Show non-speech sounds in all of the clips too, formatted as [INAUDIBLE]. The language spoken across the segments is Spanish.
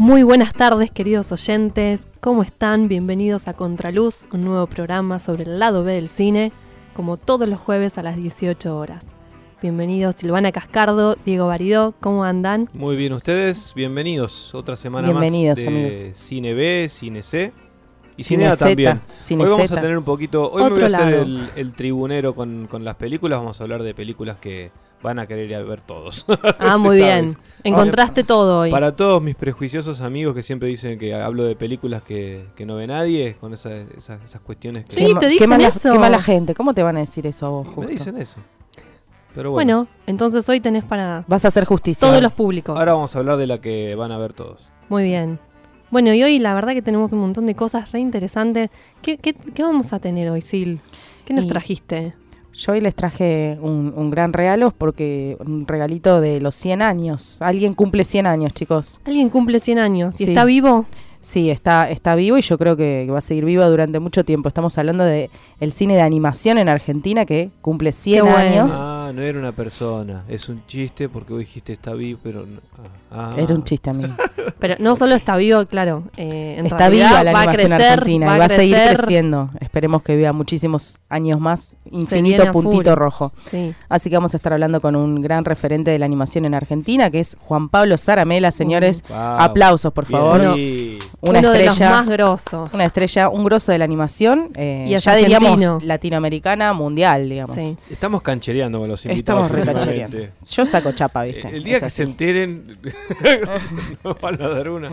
Muy buenas tardes, queridos oyentes. ¿Cómo están? Bienvenidos a Contraluz, un nuevo programa sobre el lado B del cine, como todos los jueves a las 18 horas. Bienvenidos Silvana Cascardo, Diego Baridó, ¿cómo andan? Muy bien, ustedes, bienvenidos. Otra semana Bienvenidos, más de amigos. Cine B, Cine C y Cine Cine A Z, también. Cine hoy vamos a tener un poquito. Hoy me Otro voy a hacer el, el tribunero con, con las películas. Vamos a hablar de películas que van a querer ir a ver todos. [LAUGHS] Ah, muy bien. vez. Encontraste todo hoy. Para todos mis prejuiciosos amigos que siempre dicen que hablo de películas que, que no ve nadie, con esa- esas, esas cuestiones que Sí, Qué te qué dicen mala, eso. Qué mala gente. ¿Cómo te van a decir eso a vos, me dicen eso. Pero bueno, bueno, entonces hoy tenés para Vas a hacer justicia. todos los públicos. ahora vamos a hablar de la que van a ver todos. Muy bien. Bueno, y hoy la verdad que tenemos un montón de cosas re interesantes. ¿Qué, qué, qué vamos a tener hoy, Sil? ¿Qué nos Y- trajiste? Yo hoy les traje un, un gran regalo porque un regalito de los 100 años. Alguien cumple 100 años, chicos. Alguien cumple 100 años y Sí. está vivo. Sí, está, está vivo y yo creo que, va a seguir vivo durante mucho tiempo. Estamos hablando de el cine de animación en Argentina que cumple 100 bueno. años. Ah, no era una persona. Es un chiste porque vos dijiste está vivo, pero. no- ah, ah. Era un chiste, amigo. [LAUGHS] Pero no solo está vivo, claro. eh, en Está realidad viva la a animación crecer, argentina va y va a seguir creciendo. Esperemos que viva muchísimos años más. Infinito a puntito full. rojo. Sí. Así que vamos a estar hablando con un gran referente de la animación en Argentina, que es Juan Pablo Zaramela, señores. Wow. Aplausos, por Bien favor. ahí. Una Uno de los estrella. más grosos. Una estrella, un grosso de la animación, eh, Y ya diríamos argentino. latinoamericana, mundial, digamos. Sí. Estamos canchereando con los invitados. Estamos recanchereando. Yo saco chapa, ¿viste? El día Es que así. se enteren, [LAUGHS] nos van a dar una.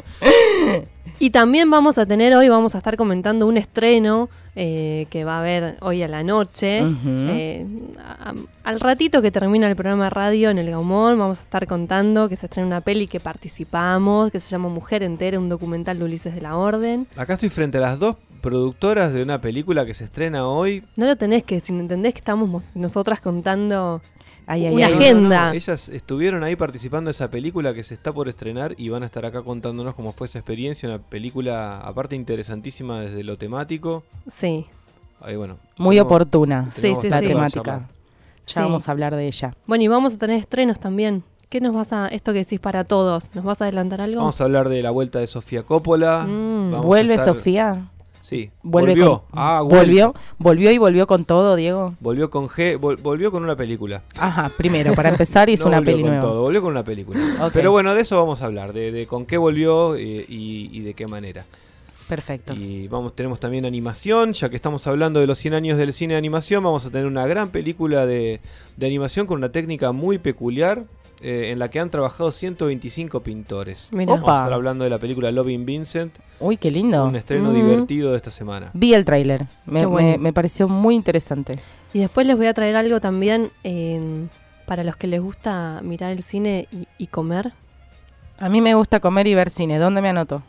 Y también vamos a tener hoy, vamos a estar comentando un estreno eh, que va a haber hoy a la noche. Eh, a- al ratito que termina el programa de radio en el Gaumón, vamos a estar contando que se estrena una peli que participamos, que se llama Mujer Entera, un documental de Ulises de la Orden. Acá estoy frente a las dos productoras de una película que se estrena hoy. No lo tenés que decir, ¿entendés que estamos mo- nosotras contando? Ay, ay, una ay. No, no, agenda. no, Ellas estuvieron ahí participando de esa película que se está por estrenar y van a estar acá contándonos cómo fue esa experiencia. Una película, aparte, interesantísima desde lo temático. Sí, Ahí, bueno. Muy tenemos- oportuna Sí, tenemos sí, la sí. temática. Ya Sí. vamos a hablar de ella. Bueno, y vamos a tener estrenos también. ¿Qué nos vas a, esto que decís para todos, ¿nos vas a adelantar algo? Vamos a hablar de la vuelta de Sofía Coppola. Mm. Vamos a ¿Vuelve estar- Sofía? Sí, Vuelve volvió. con- Ah, volvió, volvió y volvió con todo, Diego. Volvió con G, vol- volvió con una película. Ajá, primero, para empezar [LAUGHS] hizo No una volvió peli con nueva. todo, volvió con una película. [LAUGHS] Ok. Pero bueno, de eso vamos a hablar, de, de con qué volvió eh, y, y de qué manera. Perfecto. Y vamos, tenemos también animación, ya que estamos hablando de los 100 años del cine de animación, vamos a tener una gran película de, de animación con una técnica muy peculiar. Eh, en la que han trabajado 125 pintores. Mirá. Vamos a estar hablando de la película Loving Vincent, Uy, qué lindo. un estreno Mm. divertido de esta semana. Vi el tráiler. Me, Qué bueno. me- me pareció muy interesante. Y después les voy a traer algo también eh, para los que les gusta mirar el cine y, y comer. A mí me gusta comer y ver cine. ¿Dónde me anoto?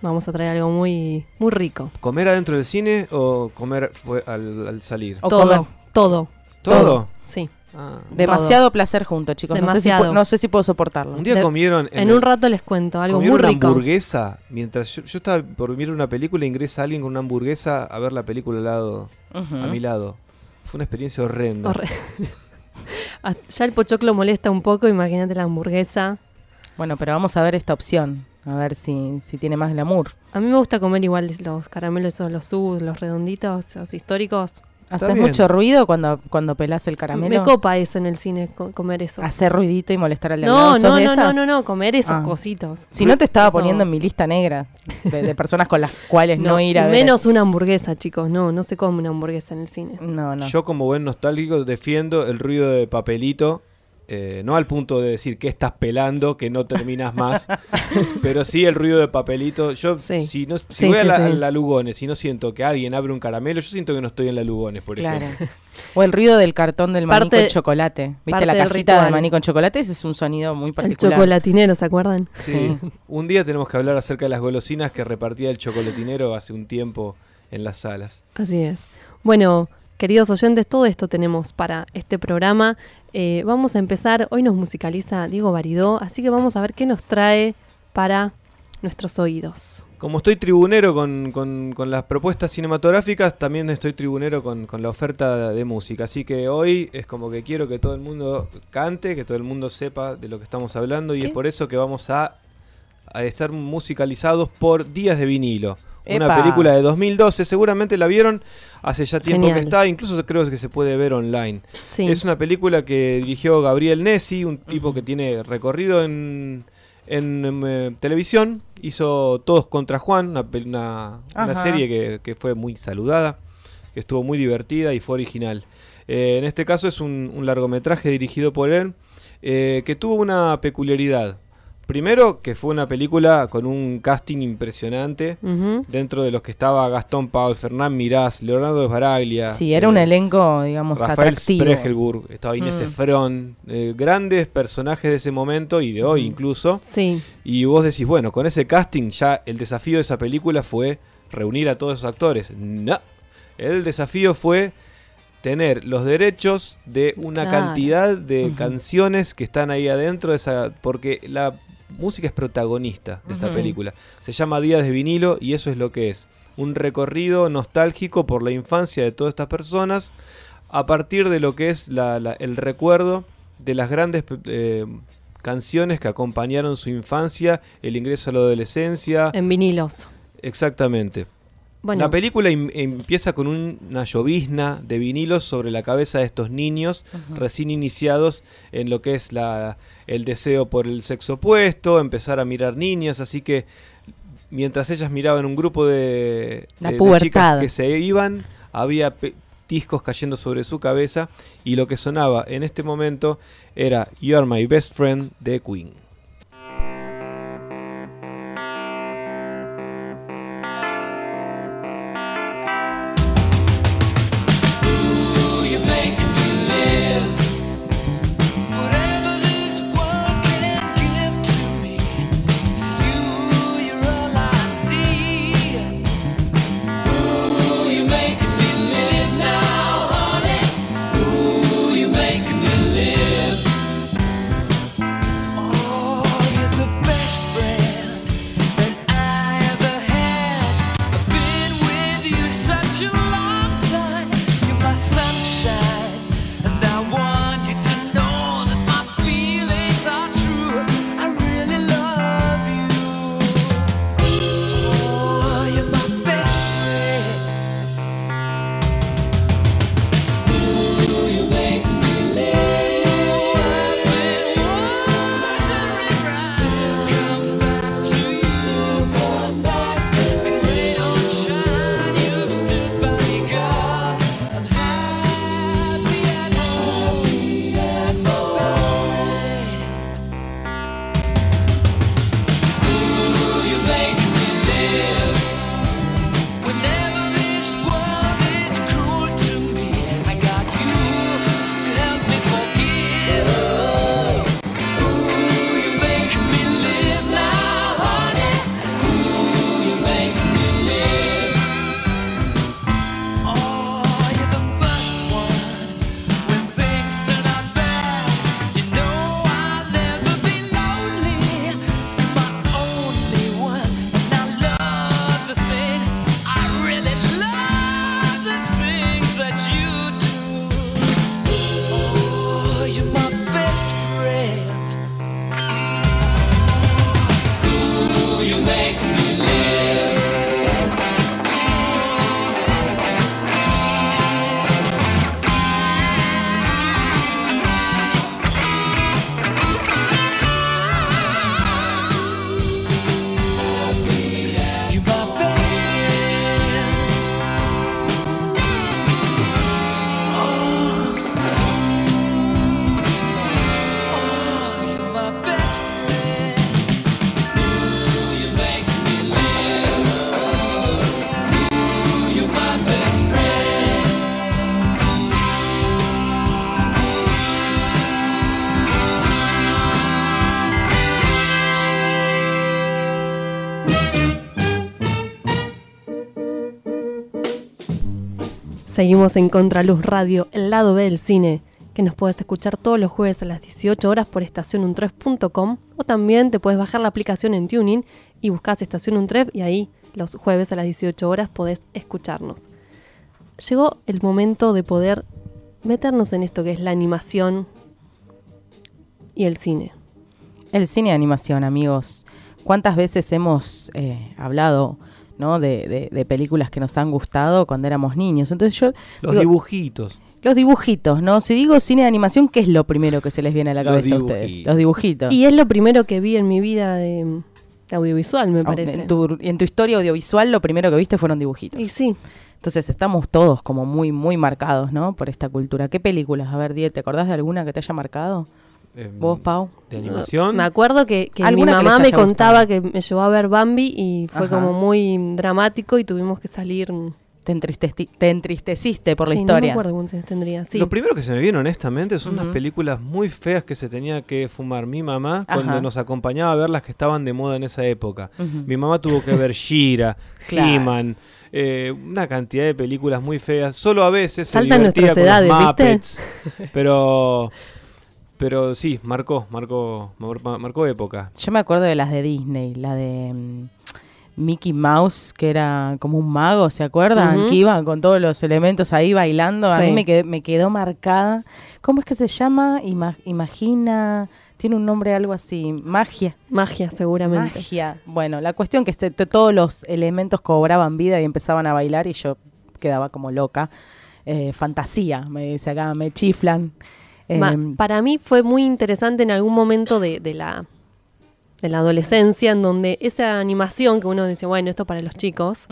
Vamos a traer algo muy, muy rico. ¿Comer adentro del cine o comer fue- al, al salir? O todo, comer. todo, ¿Todo? sí. Ah. Demasiado placer junto, chicos. No sé, si, Demasiado. pu- no sé si puedo soportarlo. Un día De- comieron En, el- un rato les cuento algo muy una rico. hamburguesa mientras yo, yo estaba por mirar una película ingresa alguien con una hamburguesa a ver la película al lado a mi lado fue una experiencia horrenda Horre- [LAUGHS] Ah, ya el pochoclo molesta un poco, imagínate la hamburguesa. Bueno, pero vamos a ver esta opción. A ver si, si tiene más glamour. A mí me gusta comer igual los caramelos, esos, los subs, los redonditos, los históricos. ¿Haces mucho ruido cuando, cuando pelás el caramelo? Me copa eso en el cine, co- comer eso. Hacer ruidito y molestar al de No, lado. ¿Sos no, de no, no, esas? no, no, comer esos Ah. cositos. Si no te estaba poniendo en mi lista negra de, de personas con las cuales no, No, ir a ver. menos una hamburguesa, chicos. No, no se come una hamburguesa en el cine. No, no. yo como buen nostálgico defiendo el ruido de papelito eh, no al punto de decir que estás pelando que no terminas más [LAUGHS] pero sí el ruido de papelito yo Sí. si no si Sí, voy a la, sí. a la Lugones y no siento que alguien abre un caramelo yo siento que no estoy en la Lugones por Claro. ejemplo [LAUGHS] O el ruido del cartón del maní Parte- con chocolate. ¿Viste la del cajita de maní con chocolate? Ese es un sonido muy El particular. chocolatinero, ¿se acuerdan? Sí. Sí. Un día tenemos que hablar acerca de las golosinas que repartía el chocolatinero hace un tiempo en las salas. Así es. Bueno, queridos oyentes, todo esto tenemos para este programa. Eh, vamos a empezar. Hoy nos musicaliza Diego Baridó, así que vamos a ver qué nos trae para nuestros oídos. Como estoy tribunero con, con- con las propuestas cinematográficas, también estoy tribunero con, con la oferta de música. Así que hoy es como que quiero que todo el mundo cante, que todo el mundo sepa de lo que estamos hablando y ¿Qué? es por eso que vamos a a estar musicalizados por Días de vinilo. Una película de 2012, seguramente la vieron hace ya tiempo Genial. que está, incluso creo que se puede ver online. Sí. Es una película que dirigió Gabriel Nessi, un tipo que tiene recorrido en, en, em, eh, televisión. Hizo Todos contra Juan, una, serie que, que fue muy saludada, que estuvo muy divertida y fue original. Eh, en este caso es un, un largometraje dirigido por él, eh, que tuvo una peculiaridad. Primero, que fue una película con un casting impresionante. Dentro de los que estaba Gastón Paul, Fernán Mirás, Leonardo Sbaraglia. Sí, era un eh, elenco, digamos, Rafael atractivo. Spregelburg, estaba Inés Mm. Efron, eh, grandes personajes de ese momento y de hoy incluso. Sí. Y vos decís, bueno, con ese casting ya el desafío de esa película fue reunir a todos esos actores. No, el desafío fue tener los derechos de una Claro. cantidad de canciones que están ahí adentro de esa porque la música es protagonista de esta película. Se llama Días de vinilo y eso es lo que es. Un recorrido nostálgico por la infancia de todas estas personas a partir de lo que es la- la- el recuerdo de las grandes eh, canciones que acompañaron su infancia, el ingreso a la adolescencia. En vinilos. Exactamente. Bueno, La película em- empieza con un- una llovizna de vinilos sobre la cabeza de estos niños recién iniciados en lo que es la, el deseo por el sexo opuesto, empezar a mirar niñas, así que mientras ellas miraban un grupo de, La de- de chicas que se iban, había discos cayendo sobre su cabeza y lo que sonaba en este momento era You Are My Best Friend de Queen. Seguimos en Contraluz Radio, el lado B del cine, que nos puedes escuchar todos los jueves a las 18 horas por estacionuntref.com o también te puedes bajar la aplicación en Tuning y buscas Estación Untref y ahí los jueves a las 18 horas podés escucharnos. Llegó el momento de poder meternos en esto que es la animación y el cine. El cine de animación, amigos. ¿Cuántas veces hemos eh, hablado ¿no? de, de- de películas que nos han gustado cuando éramos niños? Entonces yo... Los digo, dibujitos. los dibujitos, ¿no? Si digo cine de animación, ¿qué es lo primero que se les viene a la Los cabeza a ustedes? Los dibujitos. Y es lo primero que vi en mi vida de, audiovisual, me parece. En tu, en tu historia audiovisual lo primero que viste fueron dibujitos. Y sí, Entonces estamos todos como muy, muy marcados, ¿no? Por esta cultura. ¿Qué películas? A ver, Die, ¿te acordás de alguna que te haya marcado? Eh, ¿Vos, Pau? De animación. me acuerdo que, que mi ¿Alguna que mamá me contaba gustado? que me llevó a ver Bambi y fue Ajá. como muy dramático y tuvimos que salir. ¿Te, entristeci- te entristeciste por la Sí, No me historia? acuerdo cuántos tendría. Sí. Lo primero que se me viene honestamente son Ujú. unas películas muy feas que se tenía que fumar mi mamá Ajá. cuando nos acompañaba a ver las que estaban de moda en esa época. Mi mamá tuvo que ver Shira, [LAUGHS] Claro. He-Man, eh, una cantidad de películas muy feas. Solo a veces se Saltan divertía nuestras con los edades, ¿viste? Muppets, [LAUGHS] pero pero sí, marcó, marcó, mar- marcó época. Yo me acuerdo de las de Disney, la de mm, Mickey Mouse, que era como un mago, ¿se acuerdan? Que iba con todos los elementos ahí bailando. A mí me quedó, me quedó marcada. ¿Cómo es que se llama? Ima- imagina. Tiene un nombre algo así. Magia. Magia, seguramente. Magia. Bueno, la cuestión que este- to- todos los elementos cobraban vida y empezaban a bailar y yo quedaba como loca. Eh, fantasía, me dice acá, me chiflan. Em, para mí fue muy interesante en algún momento de, de la de la adolescencia en donde esa animación que uno dice, bueno, esto para los chicos,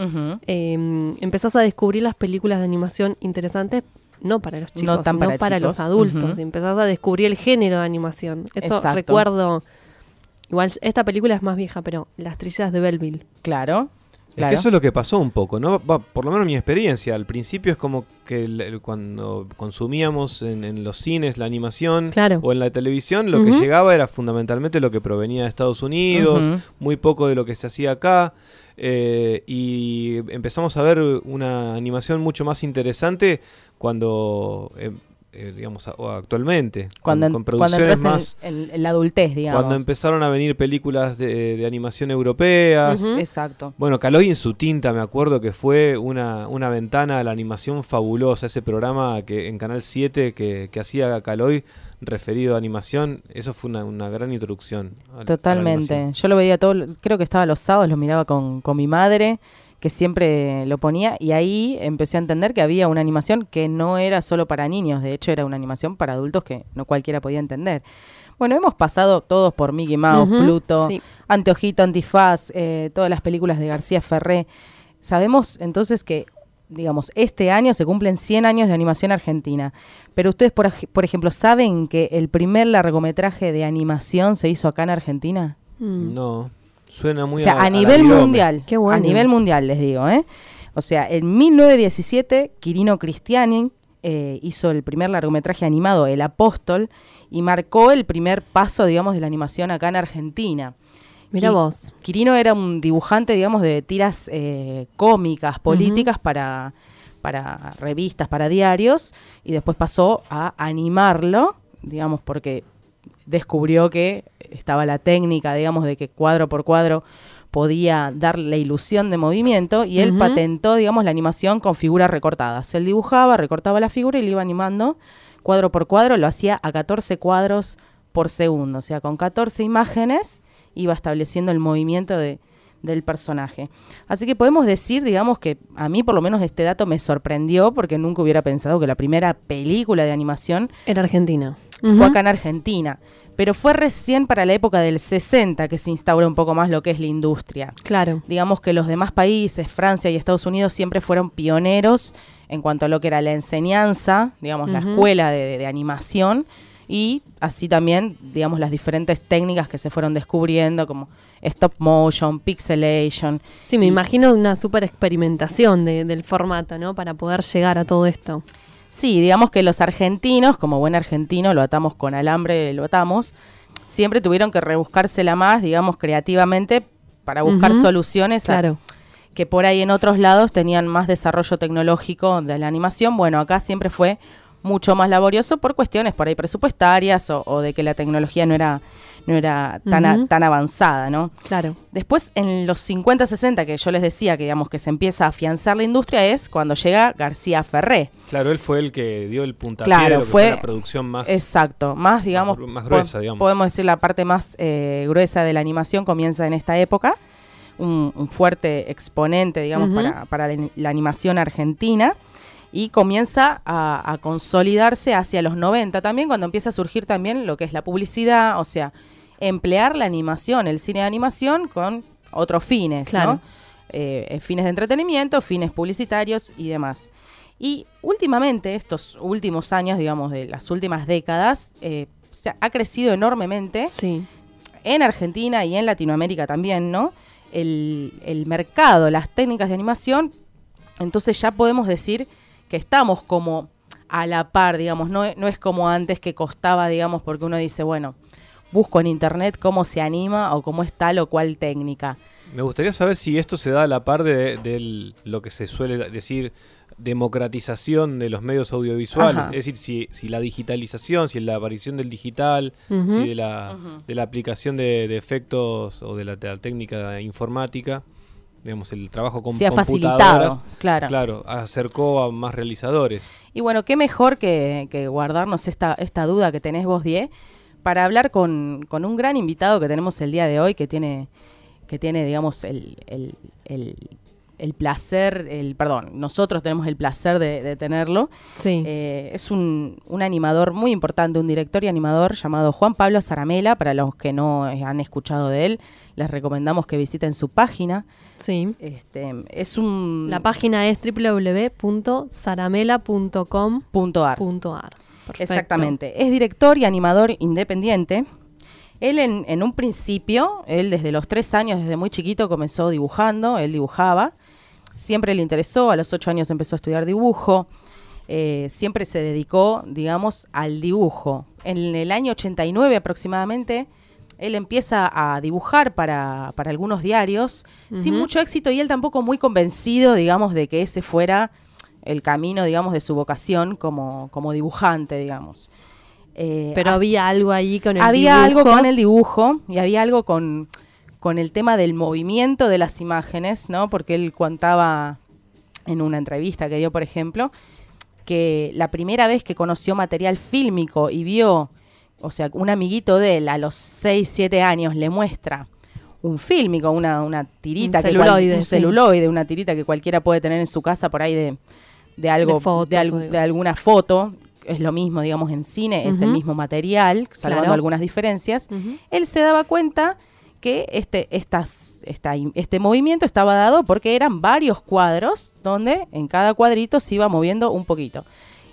eh, empezás a descubrir las películas de animación interesantes, no para los chicos, No tan sino para los adultos. empezás a descubrir el género de animación. Eso Exacto. recuerdo. Igual esta película es más vieja, pero Las Trillas de Belleville. Claro. Es que eso es lo que pasó un poco, ¿no? Va, por lo menos mi experiencia. Al principio es como que el- el- cuando consumíamos en, en los cines la animación Claro. o en la televisión, lo que llegaba era fundamentalmente lo que provenía de Estados Unidos, muy poco de lo que se hacía acá. eh, y empezamos a ver una animación mucho más interesante cuando, eh, eh, digamos, a- o actualmente, Cuando, con, en- con cuando producciones entras más... en, en- en la adultez, digamos. Cuando empezaron a venir películas de, de animación europeas. Exacto. bueno, Caloy en su tinta, me acuerdo que fue una, una ventana a la animación fabulosa. Ese programa que en Canal 7 que, que hacía Caloy referido a animación, eso fue una, una gran introducción. a- Totalmente. Yo lo veía todo, creo que estaba los sábados, lo miraba con, con mi madre, que siempre lo ponía, y ahí empecé a entender que había una animación que no era solo para niños, de hecho era una animación para adultos que no cualquiera podía entender. Bueno, hemos pasado todos por Mickey Mouse, Pluto, sí. Anteojito, Antifaz, eh, todas las películas de García Ferré. Sabemos entonces que, digamos, este año se cumplen 100 años de animación argentina. Pero ustedes, por, ej- por ejemplo, ¿saben que el primer largometraje de animación se hizo acá en Argentina? Mm. No, suena muy o sea, a, nivel mundial. Qué bueno. A nivel mundial, les digo, ¿eh? O sea, en 1917, Quirino Cristiani eh, hizo el primer largometraje animado, El Apóstol, y marcó el primer paso, digamos, de la animación acá en Argentina. Mira vos. Quirino era un dibujante, digamos, de tiras eh, cómicas, políticas para, para revistas, para diarios, y después pasó a animarlo, digamos, porque descubrió que estaba la técnica, digamos, de que cuadro por cuadro podía dar la ilusión de movimiento y él patentó, digamos, la animación con figuras recortadas. Él dibujaba, recortaba la figura y le iba animando cuadro por cuadro, lo hacía a 14 cuadros por segundo, o sea, con 14 imágenes iba estableciendo el movimiento de, del personaje. Así que podemos decir, digamos, que a mí por lo menos este dato me sorprendió porque nunca hubiera pensado que la primera película de animación Era Argentina. Fue acá en Argentina. Pero fue recién para la época del 60 que se instaura un poco más lo que es la industria. Claro. Digamos que los demás países, Francia y Estados Unidos, siempre fueron pioneros en cuanto a lo que era la enseñanza, digamos, la escuela de, animación y así también, digamos, las diferentes técnicas que se fueron descubriendo, como stop motion, pixelation. Sí, me imagino una super experimentación de- del formato, ¿no? Para poder llegar a todo esto. Sí, digamos que los argentinos, como buen argentino, lo atamos con alambre, lo atamos, siempre tuvieron que rebuscársela más, digamos, creativamente para buscar soluciones a- Claro. que por ahí en otros lados tenían más desarrollo tecnológico de la animación. Bueno, acá siempre fue mucho más laborioso por cuestiones por ahí presupuestarias o, o de que la tecnología no era, no era tan, a- tan avanzada, ¿no? Claro. Después, en los 50-60, que yo les decía que, digamos, que se empieza a afianzar la industria, es cuando llega García Ferré. Claro, él fue el que dio el puntapié Claro, de lo que fue- la producción más. Exacto, más, digamos, más gruesa, digamos. podemos decir la parte más eh, gruesa de la animación comienza en esta época. Un, un fuerte exponente, digamos, para, para la, la animación argentina. Y comienza a, a consolidarse hacia los 90 también, cuando empieza a surgir también lo que es la publicidad, o sea, emplear la animación, el cine de animación con otros fines, Claro. ¿no? Eh, eh, fines de entretenimiento, fines publicitarios y demás. Y últimamente, estos últimos años, digamos, de las últimas décadas, eh, se ha- ha crecido enormemente Sí. en Argentina y en Latinoamérica también, ¿no? El, el mercado, las técnicas de animación, entonces ya podemos decir que estamos como a la par, digamos, no, no es como antes que costaba, digamos, porque uno dice, bueno, busco en internet cómo se anima o cómo es tal o cual técnica. Me gustaría saber si esto se da a la par de, de lo que se suele decir democratización de los medios audiovisuales. Ajá. Es decir, si, si la digitalización, si la aparición del digital, si de la, Ujú. de la aplicación de, de efectos o de la, de la técnica informática, digamos, el trabajo con se ha facilitado, claro. Claro, acercó a más realizadores. Y bueno, qué mejor que, que guardarnos esta, esta duda que tenés vos, Die, para hablar con, con un gran invitado que tenemos el día de hoy, que tiene, que tiene digamos, el, el, el, el placer, el perdón, nosotros tenemos el placer de, de tenerlo. Sí. Eh, es un, un animador muy importante, un director y animador llamado Juan Pablo Zaramela. Para los que no han escuchado de él, les recomendamos que visiten su página. sí. Este, es un La página es www.saramela.com.ar. Perfecto. Exactamente. Es director y animador independiente. Él en, en un principio, él desde los tres años, desde muy chiquito, comenzó dibujando, él dibujaba. Siempre le interesó, a los ocho años empezó a estudiar dibujo. eh, siempre se dedicó, digamos, al dibujo. En el año 89 aproximadamente, él empieza a dibujar para, para algunos diarios, sin mucho éxito y él tampoco muy convencido, digamos, de que ese fuera el camino, digamos, de su vocación como, como dibujante, digamos. Eh, Pero había algo ahí con el había algo dibujo. con el dibujo y había algo con, con el tema del movimiento de las imágenes, ¿no? Porque él contaba en una entrevista que dio, por ejemplo, que la primera vez que conoció material fílmico y vio, o sea, un amiguito de él a los 6, 7 años le muestra un fílmico, una, una tirita, Un que cual- celuloide, un sí. celuloide, una tirita que cualquiera puede tener en su casa por ahí de, de algo, De fotos de, al- o de- de alguna foto. Es lo mismo, digamos, en cine, es el mismo material, salvando Claro. algunas diferencias. Él se daba cuenta que este, estas, esta este movimiento estaba dado porque eran varios cuadros donde en cada cuadrito se iba moviendo un poquito.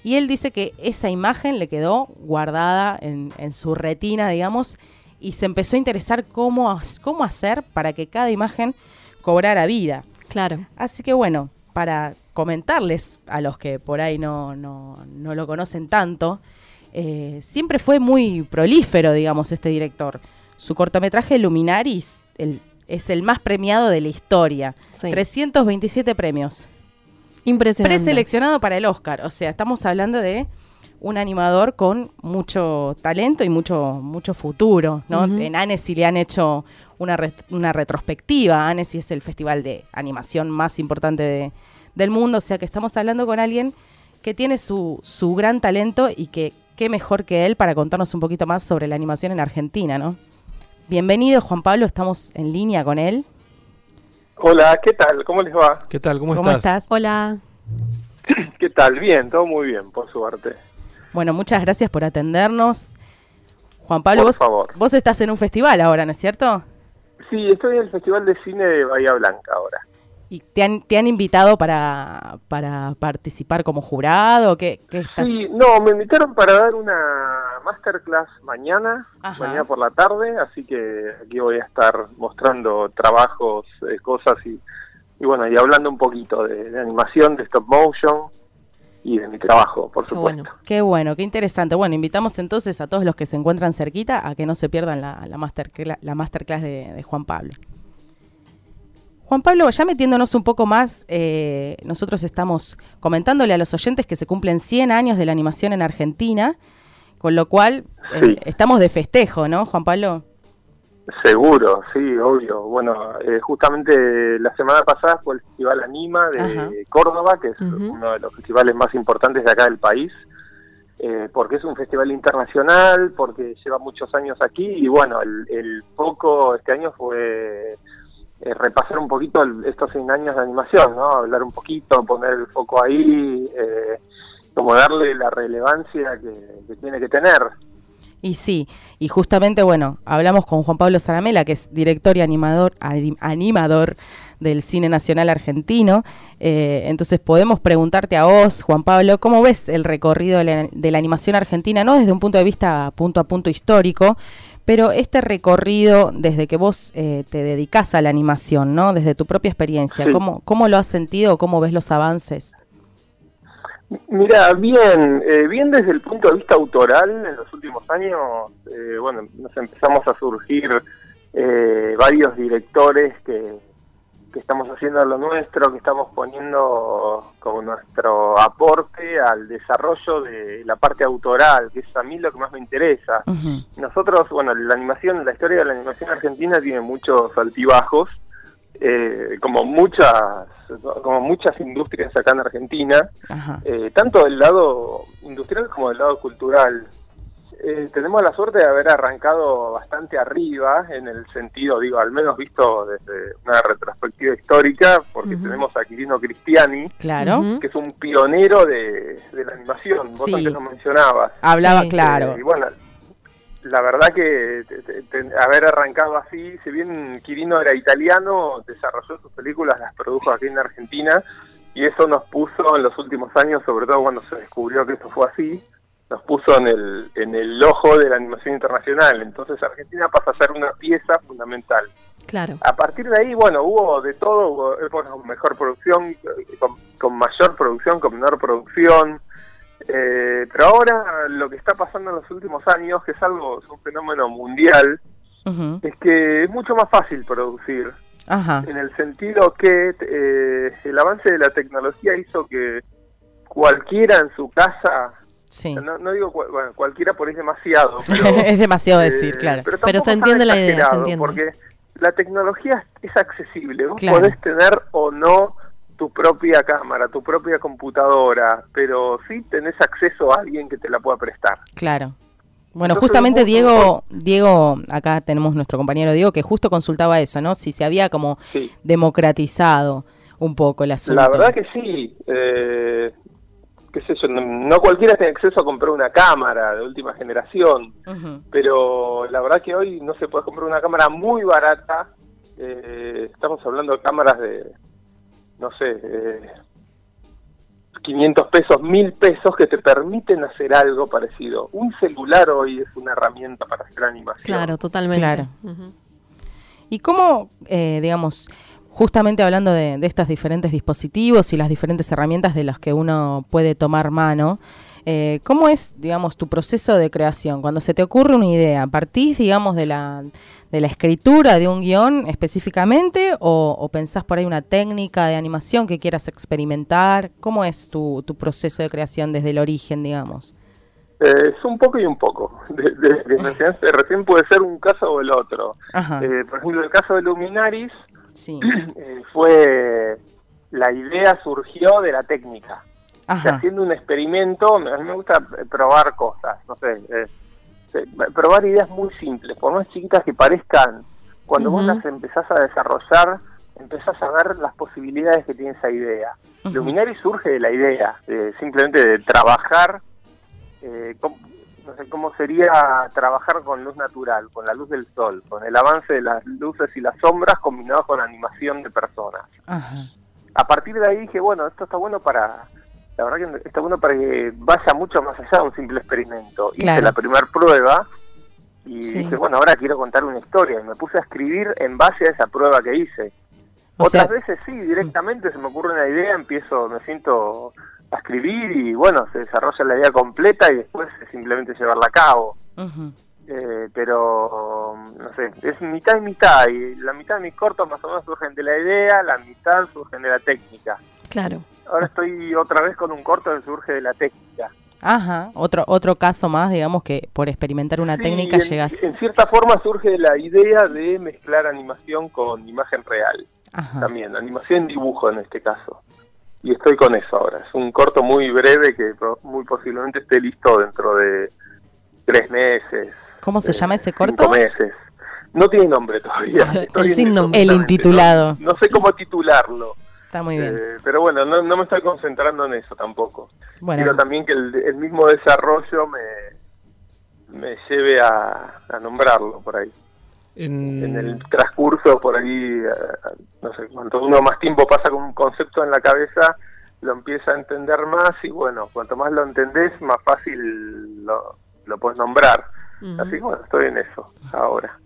Y él dice que esa imagen le quedó guardada en, en su retina, digamos, y se empezó a interesar cómo, cómo hacer para que cada imagen cobrara vida. Claro. Así que bueno, para comentarles a los que por ahí no, no, no lo conocen tanto, eh, siempre fue muy prolífero, digamos, este director. Su cortometraje Luminaris el- es el más premiado de la historia. Sí. 327 premios. Impresionante. Preseleccionado para el Oscar. O sea, estamos hablando de un animador con mucho talento y mucho, mucho futuro. ¿no? Ujú. En Annecy le han hecho una, ret- una retrospectiva. Annecy es el festival de animación más importante de- del mundo. O sea que estamos hablando con alguien que tiene su, su gran talento y que qué mejor que él para contarnos un poquito más sobre la animación en Argentina, ¿no? Bienvenido, Juan Pablo. Estamos en línea con él. Hola, ¿qué tal? ¿Cómo les va? ¿Qué tal? ¿Cómo, ¿Cómo estás? estás? Hola. [CLEARS THROAT] ¿Qué tal? Bien, todo muy bien, por suerte. Bueno, muchas gracias por atendernos. Juan Pablo, Por vos, favor. vos estás en un festival ahora, ¿no es cierto? Sí, estoy en el Festival de Cine de Bahía Blanca ahora. ¿Y te han, te han invitado para, para participar como jurado? ¿Qué, qué estás? Sí, no, me invitaron para dar una masterclass mañana, Ajá. mañana por la tarde, así que aquí voy a estar mostrando trabajos, eh, cosas y, y bueno, y hablando un poquito de, de animación, de stop motion y de mi trabajo, por Qué supuesto. bueno. Qué bueno, qué interesante. Bueno, invitamos entonces a todos los que se encuentran cerquita a que no se pierdan la, la, mastercla- la masterclass de, de Juan Pablo. Juan Pablo, ya metiéndonos un poco más, eh, nosotros estamos comentándole a los oyentes que se cumplen 100 años de la animación en Argentina, con lo cual eh, Sí. estamos de festejo, ¿no, Juan Pablo? Seguro, sí, obvio. Bueno, eh, justamente la semana pasada fue el Festival Anima de Ajá. Córdoba, que es uno de los festivales más importantes de acá del país, eh, porque es un festival internacional, porque lleva muchos años aquí y bueno, el, el foco este año fue eh, repasar un poquito el- estos 100 años de animación, ¿no? Hablar un poquito, poner el foco ahí, eh, como darle la relevancia que, que tiene que tener. Y sí, y justamente, bueno, hablamos con Juan Pablo Zaramela, que es director y animador, ani- animador del Cine Nacional Argentino. Eh, entonces podemos preguntarte a vos, Juan Pablo, ¿cómo ves el recorrido de la, de la animación argentina? No desde un punto de vista punto a punto histórico, pero este recorrido desde que vos eh, te dedicás a la animación, ¿no? Desde tu propia experiencia, Sí. ¿cómo, ¿cómo lo has sentido? ¿Cómo ves los avances? Mira, bien, eh, bien desde el punto de vista autoral, en los últimos años, eh, bueno, nos empezamos a surgir eh, varios directores que, que estamos haciendo lo nuestro, que estamos poniendo como nuestro aporte al desarrollo de la parte autoral, que es a mí lo que más me interesa. Nosotros, bueno, la animación, la historia de la animación argentina tiene muchos altibajos, eh, como muchas, como muchas industrias acá en Argentina, eh, tanto del lado industrial como del lado cultural. Eh, tenemos la suerte de haber arrancado bastante arriba, en el sentido, digo, al menos visto desde una retrospectiva histórica, porque tenemos a Quirino Cristiani, Claro. Que es un pionero de, de la animación. Vos Sí. antes lo mencionabas. Hablaba Sí. claro. Eh, y bueno, la verdad que te- te- te- haber arrancado así, si bien Quirino era italiano, desarrolló sus películas, las produjo aquí en Argentina, y eso nos puso en los últimos años, sobre todo cuando se descubrió que eso fue así, nos puso en el, en el ojo de la animación internacional. Entonces Argentina pasa a ser una pieza fundamental. Claro. A partir de ahí, bueno, hubo de todo, hubo épocas con mejor producción, con, con mayor producción, con menor producción. Eh, pero ahora lo que está pasando en los últimos años, que es algo, es un fenómeno mundial, es que es mucho más fácil producir, Ajá. en el sentido que eh, el avance de la tecnología hizo que cualquiera en su casa, Sí. no, no digo cual- bueno, cualquiera por ahí es demasiado, [LAUGHS] pero es demasiado decir, eh, claro. Pero tampoco se entiende la idea, se exagerado, entiende. Porque la tecnología es accesible. Vos Claro. podés tener o no tu propia cámara, tu propia computadora, pero sí tenés acceso a alguien que te la pueda prestar. Claro. Bueno, Entonces, justamente Diego, Diego, acá tenemos nuestro compañero Diego, que justo consultaba eso, ¿no? Si se había como Sí. democratizado un poco el asunto. La verdad que sí. Eh, qué sé yo, no, cualquiera tiene acceso a comprar una cámara de última generación, pero la verdad que hoy no se puede comprar una cámara muy barata. Eh, estamos hablando de cámaras de, no sé, eh, 500 pesos, 1000 pesos que te permiten hacer algo parecido. Un celular hoy es una herramienta para hacer animación. Claro, totalmente. Claro. ¿Y cómo, eh, digamos, justamente hablando de, de estos diferentes dispositivos y las diferentes herramientas de las que uno puede tomar mano, eh, ¿cómo es, digamos, tu proceso de creación? Cuando se te ocurre una idea, ¿partís, digamos, de la, de la escritura de un guion específicamente o, o pensás por ahí una técnica de animación que quieras experimentar? ¿Cómo es tu, tu proceso de creación desde el origen, digamos? Eh, es un poco y un poco. [LAUGHS] De, de- de- recién puede ser un caso o el otro. Eh, por ejemplo, el caso de Luminaris sí, [CLEARS THROAT] eh, fue la idea surgió de la técnica. O sea, ajá, haciendo un experimento, me- a mí me gusta probar cosas, no sé, eh, probar ideas muy simples, por más chiquitas que parezcan, cuando vos las empezás a desarrollar, empezás a ver las posibilidades que tiene esa idea. Ujú. Luminari surge de la idea, eh, simplemente de trabajar, eh, no sé cómo sería trabajar con luz natural, con la luz del sol, con el avance de las luces y las sombras combinados con animación de personas a partir de ahí dije, bueno, esto está bueno para, la verdad que está bueno para que vaya mucho más allá de un simple experimento. Hice la primera prueba y Sí. dije, bueno, ahora quiero contar una historia y me puse a escribir en base a esa prueba que hice. O Otras sea- veces sí, directamente se me ocurre una idea, empiezo, me siento a escribir y bueno, se desarrolla la idea completa y después es simplemente llevarla a cabo. eh, pero no sé, es mitad y mitad, y la mitad de mis cortos más o menos surgen de la idea, la mitad surgen de la técnica. Claro. Ahora estoy otra vez con un corto que surge de la técnica. Ajá, otro otro caso más, digamos que por experimentar una Sí, técnica en, llegas. En cierta forma surge de la idea de mezclar animación con imagen real. Ajá. También, animación y dibujo en este caso. Y estoy con eso ahora. Es un corto muy breve que muy posiblemente esté listo dentro de tres meses. ¿Cómo se eh, llama ese cinco corto? meses. No tiene nombre todavía. [LAUGHS] El sin nombre. El intitulado. No, no sé cómo titularlo. Está muy bien. Eh, pero bueno, no, no me estoy concentrando en eso tampoco. Bueno, Quiero también que el, el mismo desarrollo me, me lleve a, a nombrarlo por ahí. En- En el transcurso, por ahí, eh, no sé, cuanto uno más tiempo pasa con un concepto en la cabeza, lo empieza a entender más y bueno, cuanto más lo entendés, más fácil lo, lo puedes nombrar. Así que bueno, estoy en eso ahora.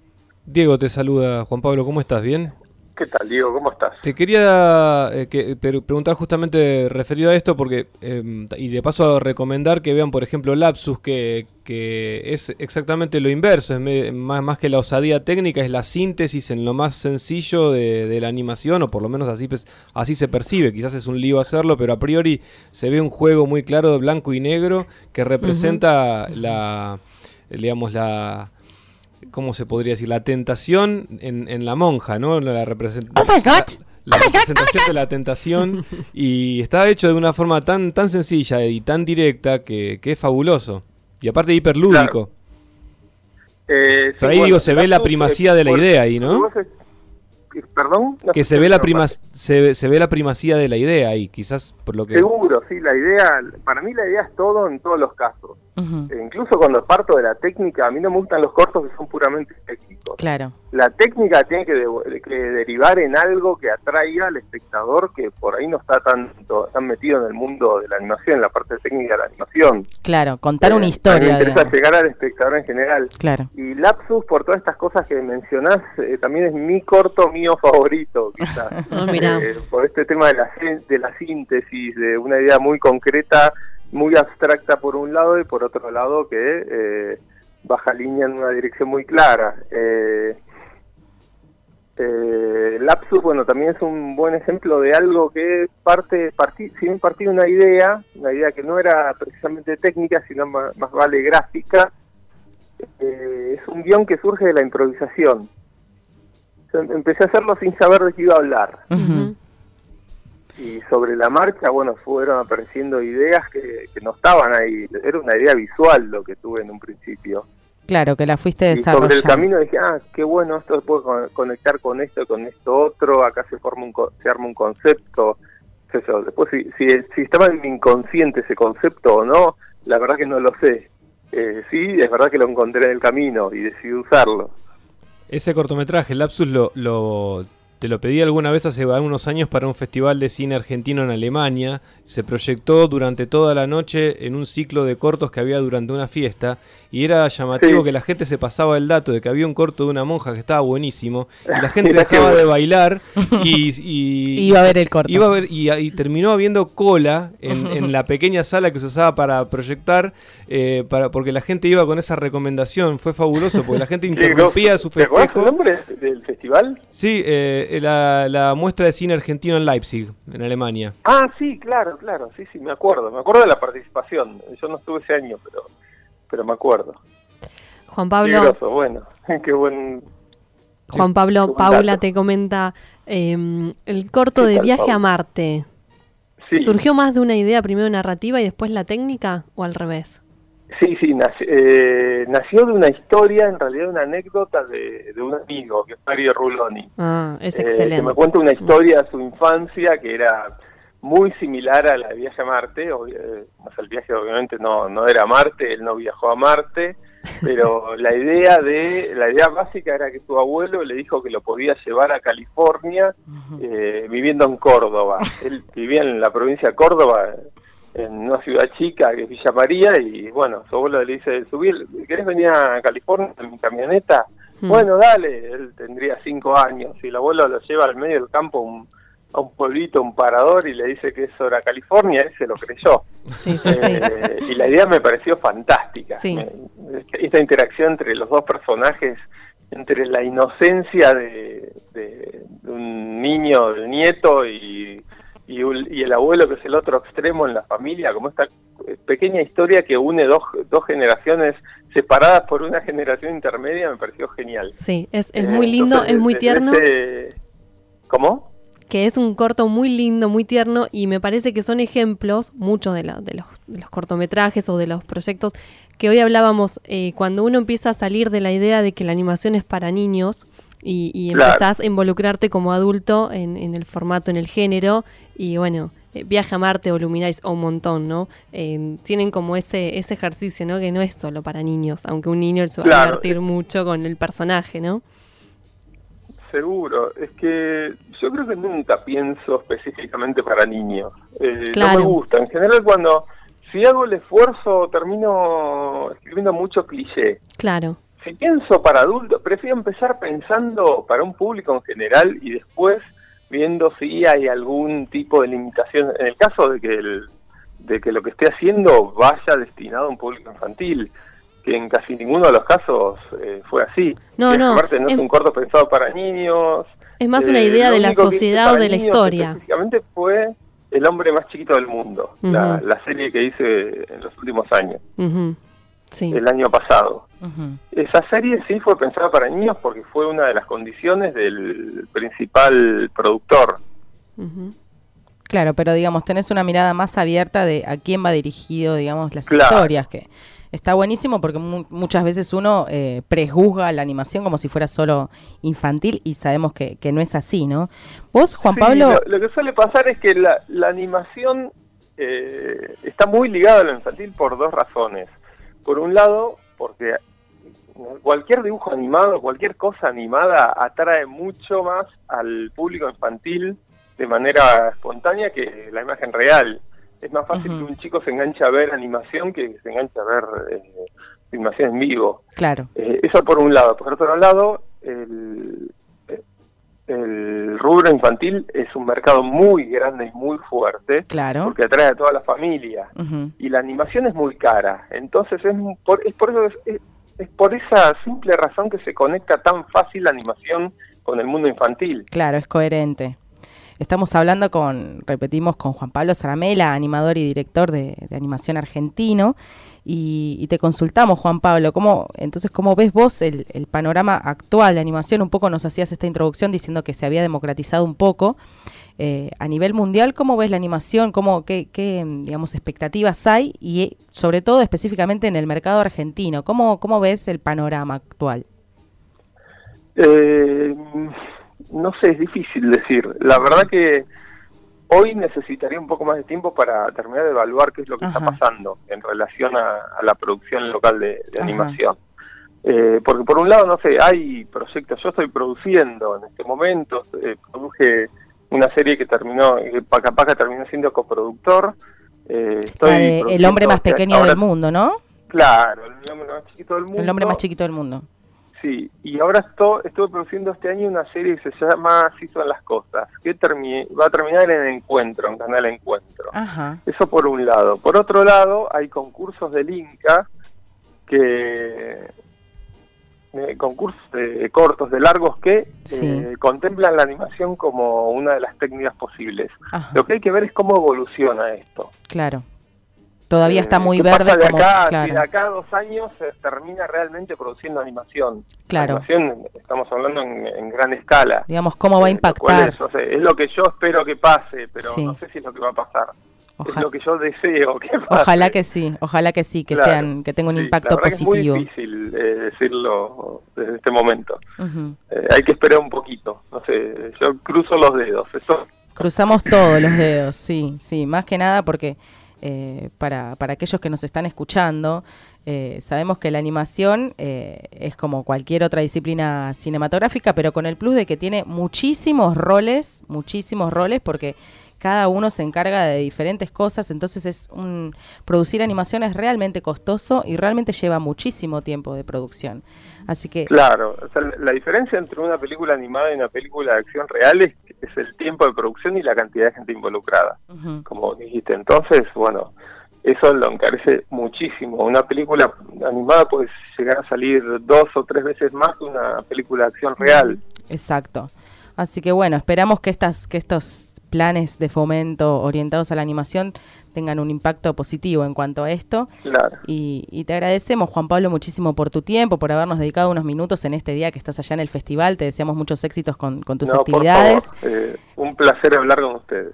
Diego te saluda, Juan Pablo, ¿cómo estás? ¿Bien? ¿Qué tal, Diego? ¿Cómo estás? Te quería eh, que- preguntar justamente referido a esto porque eh, y de paso a recomendar que vean por ejemplo Lapsus que, que es exactamente lo inverso, es me- más, más que la osadía técnica, es la síntesis en lo más sencillo de, de la animación o por lo menos así, pues, así se percibe, quizás es un lío hacerlo, pero a priori se ve un juego muy claro de blanco y negro que representa la, digamos, la... ¿Cómo se podría decir? La tentación en, en la monja, ¿no? La represent- Oh my God. la representación de la [LAUGHS] tentación y está hecho de una forma tan tan sencilla y tan directa que, que es fabuloso y aparte hiperlúdico Eh, sí, Pero ahí, digo, se ve la Lapsus, primacía de la idea ahí, ¿no? ¿Perdón? No que se ve la prima se, se ve la primacía de la idea ahí quizás por lo que Seguro, sí, la idea, para mí la idea es todo en todos los casos. E incluso cuando parto de la técnica, a mí no me gustan los cortos que son puramente técnicos. claro. La técnica tiene que, de- que derivar en algo que atraiga al espectador que por ahí no está tanto, tan metido en el mundo de la animación, en la parte técnica de la animación. Claro, contar Eh, una mí historia, Me interesa digamos. llegar al espectador en general. Claro. Y Lapsus, por todas estas cosas que mencionás, eh, también es mi corto mío favorito, quizás. [LAUGHS] Eh, por este tema de la, de la síntesis, de una idea muy concreta, muy abstracta por un lado y por otro lado que eh, baja línea en una dirección muy clara. Eh, eh, Lapsus, bueno, también es un buen ejemplo de algo que parte, partí, si bien partí una idea, una idea que no era precisamente técnica, sino más, más vale gráfica, eh, es un guion que surge de la improvisación. Empecé a hacerlo sin saber de qué iba a hablar. Ujú. Y sobre la marcha, bueno, fueron apareciendo ideas que, que no estaban ahí. Era una idea visual lo que tuve en un principio. Claro, que la fuiste Y sobre el desarrollando. camino dije, ah, qué bueno, esto se puede con- conectar con esto, con esto otro, acá se forma un, co- se arma un concepto, qué sé yo. Después, si, si, si estaba en mi inconsciente ese concepto o no, la verdad que no lo sé. Eh, sí, es verdad que lo encontré en el camino y decidí usarlo. ese cortometraje Lapsus lo, lo te lo pedí alguna vez hace unos años para un festival de cine argentino en Alemania se proyectó durante toda la noche en un ciclo de cortos que había durante una fiesta y era llamativo Sí. que la gente se pasaba el dato de que había un corto de una monja que estaba buenísimo y la [LAUGHS] gente dejaba de bailar y, [LAUGHS] y- Iba a ver el corto. Iba a ver, y, y terminó habiendo cola en, [LAUGHS] en la pequeña sala que se usaba para proyectar, eh, para, porque la gente iba con esa recomendación. Fue fabuloso, porque la gente interrumpía su ¿Te acuerdas el festejo. nombre del festival? Sí, eh, la, la muestra de cine argentino en Leipzig, en Alemania. Ah, sí, claro, claro, sí, sí, me acuerdo. Me acuerdo de la participación. Yo no estuve ese año, pero, pero me acuerdo. Juan Qué Pablo, groso, bueno, [LAUGHS] qué buen... Juan Pablo, qué Paula te comenta em, el corto ¿Qué de tal, viaje a? Marte. Sí, ¿Surgió más de una idea primero narrativa y después la técnica o al revés? Sí, sí, nac- eh, nació de una historia, en realidad una anécdota de, de un amigo, que es Mario Ruloni. Ah, es eh, que excelente. me cuenta una historia de su infancia que era muy similar a la de viaje a Marte. eh, o sea, el viaje obviamente no, no era Marte, él no viajó a Marte, [LAUGHS] pero la idea de la idea básica era que su abuelo le dijo que lo podía llevar a California eh, viviendo en Córdoba. Él vivía en la provincia de Córdoba, en una ciudad chica que es Villa María, y bueno, su abuelo le dice, subir, ¿querés venir a California en mi camioneta? Mm. Bueno, dale, él tendría cinco años, y el abuelo lo lleva al medio del campo un- a un pueblito, un parador, y le dice que eso era California, él se lo creyó. Sí, sí, sí. Eh, y la idea me pareció fantástica. esta interacción entre los dos personajes, entre la inocencia de, de- de un niño, del nieto, y, y, un- y el abuelo, que es el otro extremo en la familia, como esta eh, pequeña historia que une dos, dos generaciones separadas por una generación intermedia, me pareció genial. Sí, es, es Eh, muy lindo, entonces, es muy tierno. ¿Cómo? que es un corto muy lindo, muy tierno y me parece que son ejemplos, muchos de, la- de los, de los cortometrajes o de los proyectos que hoy hablábamos, eh, cuando uno empieza a salir de la idea de que la animación es para niños y, y Claro. empezás a involucrarte como adulto en, en el formato, en el género y bueno, eh, Viaje a Marte o Luminaris o un montón, ¿no? Eh, tienen como ese, ese ejercicio, ¿no? Que no es solo para niños, aunque un niño se va a divertir mucho con el personaje, ¿no? Seguro, es que yo creo que nunca pienso específicamente para niños. Eh, Claro. No me gusta. En general, cuando si hago el esfuerzo, termino escribiendo mucho cliché. Claro. Si pienso para adultos, prefiero empezar pensando para un público en general y después viendo si hay algún tipo de limitación. En el caso de que, el, de que lo que esté haciendo vaya destinado a un público infantil, que en casi ninguno de los casos eh, fue así. No, no, aparte no es es- un corto pensado para niños. Es más una Eh, idea de la sociedad o de la historia. Específicamente fue El hombre más chiquito del mundo, la, la serie que hice en los últimos años, Ujú. Sí. el año pasado. Esa serie sí fue pensada para niños porque fue una de las condiciones del principal productor. Claro, pero digamos, tenés una mirada más abierta de a quién va dirigido, digamos, las Claro. historias, que está buenísimo porque mu- muchas veces uno eh, prejuzga la animación como si fuera solo infantil y sabemos que, que no es así, ¿no? Vos, Juan Sí, Pablo, Lo, lo que suele pasar es que la, la animación eh, está muy ligada a lo infantil por dos razones. Por un lado, porque cualquier dibujo animado, cualquier cosa animada atrae mucho más al público infantil de manera espontánea que la imagen real. Es más fácil que un chico se enganche a ver animación que se enganche a ver eh, animación en vivo. claro, Eh, eso por un lado. Por otro lado, el, el rubro infantil es un mercado muy grande y muy fuerte claro. porque atrae a toda la familia y la animación es muy cara. Entonces es por, es por eso es, es- es por esa simple razón que se conecta tan fácil la animación con el mundo infantil. Claro, es coherente. Estamos hablando con, repetimos, con Juan Pablo Zaramela, animador y director de, de animación argentino, y, y te consultamos, Juan Pablo, ¿cómo, entonces, ¿cómo ves vos el, panorama actual de animación? Un poco nos hacías esta introducción diciendo que se había democratizado un poco. Eh, a nivel mundial, ¿cómo ves la animación? ¿Cómo, qué, qué, digamos, expectativas hay? Y eh, sobre todo, específicamente en el mercado argentino, ¿cómo, cómo ves el panorama actual? Eh, no sé, es difícil decir. La verdad que hoy necesitaría un poco más de tiempo para terminar de evaluar qué es lo que Ajá. está pasando en relación a, a la producción local de, animación. Eh, porque por un lado, no sé, hay proyectos, yo estoy produciendo en este momento, eh, produje una serie que terminó, que Paca Paca terminó siendo coproductor. Eh, estoy el hombre más pequeño ahora- del mundo, ¿no? Claro, el hombre más chiquito del mundo. El hombre más chiquito del mundo. Sí, y ahora esto, estuve produciendo este año una serie que se llama Así son las cosas, que va a terminar en Encuentro, en Canal Encuentro. Ajá. Eso por un lado. Por otro lado, hay concursos del Inca que eh, concursos de cortos, de largos que Sí. eh, contemplan la animación como una de las técnicas posibles. Ajá. Lo que hay que ver es cómo evoluciona esto. Claro. Todavía está Eh, muy ¿qué verde pasa de como acá, claro. de acá a dos años se termina realmente produciendo animación. Claro. Animación, estamos hablando en, en gran escala. Digamos cómo va a Eh, lo impactar. Es, o sea, es lo que yo espero que pase, pero Sí. no sé si es lo que va a pasar. Es Oja- lo que yo deseo que [LAUGHS] pase. Ojalá que sí, ojalá que sí, que Claro. sean, que tenga un Sí, impacto la positivo. es muy difícil eh, decirlo desde este momento. Ujú. Eh, hay que esperar un poquito. No sé, yo cruzo los dedos. Esto Cruzamos todos los dedos, sí, sí, más que nada porque eh, para, para aquellos que nos están escuchando, eh, sabemos que la animación eh, es como cualquier otra disciplina cinematográfica, pero con el plus de que tiene muchísimos roles, muchísimos roles, porque cada uno se encarga de diferentes cosas, entonces es un producir animación es realmente costoso y realmente lleva muchísimo tiempo de producción. Así que Claro, o sea, la- diferencia entre una película animada y una película de acción real es, es el tiempo de producción y la cantidad de gente involucrada, como dijiste. Entonces, bueno, eso lo encarece muchísimo. Una película animada puede llegar a salir dos o tres veces más que una película de acción real. Exacto. Así que bueno, esperamos que estas, que estos planes de fomento orientados a la animación tengan un impacto positivo en cuanto a esto. Claro. Y, y te agradecemos, Juan Pablo, muchísimo por tu tiempo, por habernos dedicado unos minutos en este día que estás allá en el festival. Te deseamos muchos éxitos con, con tus No, por actividades. favor, eh, un placer hablar con ustedes.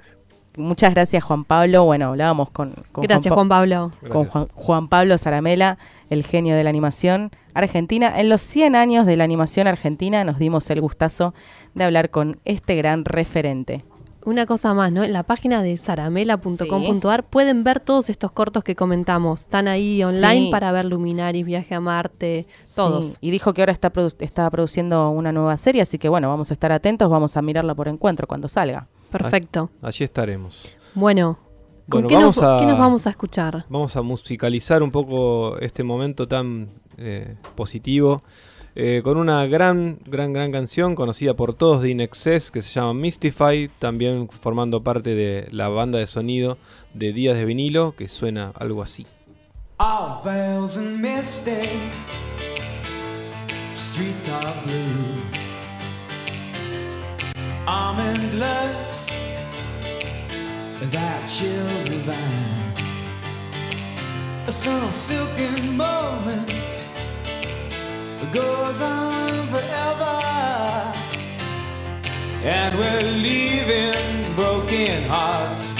Muchas gracias, Juan Pablo. Bueno, hablábamos con, con Gracias, Pa- Juan Pablo. con. Juan, Juan Pablo Zaramela, el genio de la animación argentina. En los 100 años de la animación argentina nos dimos el gustazo de hablar con este gran referente. Una cosa más, ¿no? En la página de saramela.com.ar pueden ver todos estos cortos que comentamos. Están ahí online Sí. para ver Luminaris, Viaje a Marte, todos. Sí, y dijo que ahora está, produ- está produciendo una nueva serie, así que bueno, vamos a estar atentos, vamos a mirarla por encuentro cuando salga. Perfecto. Allí estaremos. Bueno, ¿con Bueno, qué, vamos nos, a- qué nos vamos a escuchar? Vamos a musicalizar un poco este momento tan eh, positivo eh, con una gran, gran, gran canción conocida por todos de Inexcess que se llama Mystify, también formando parte de la banda de sonido de Días de Vinilo, que suena algo así. All and streets are blue. Almond looks that chill divine. Some silken moment goes on forever, and we're leaving broken hearts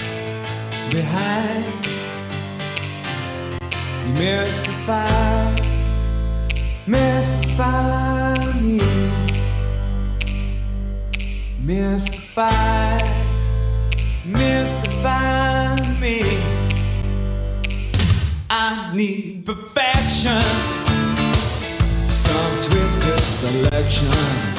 behind. You mystify, mystify me. Mystify, mystify me. I need perfection, some twisted selection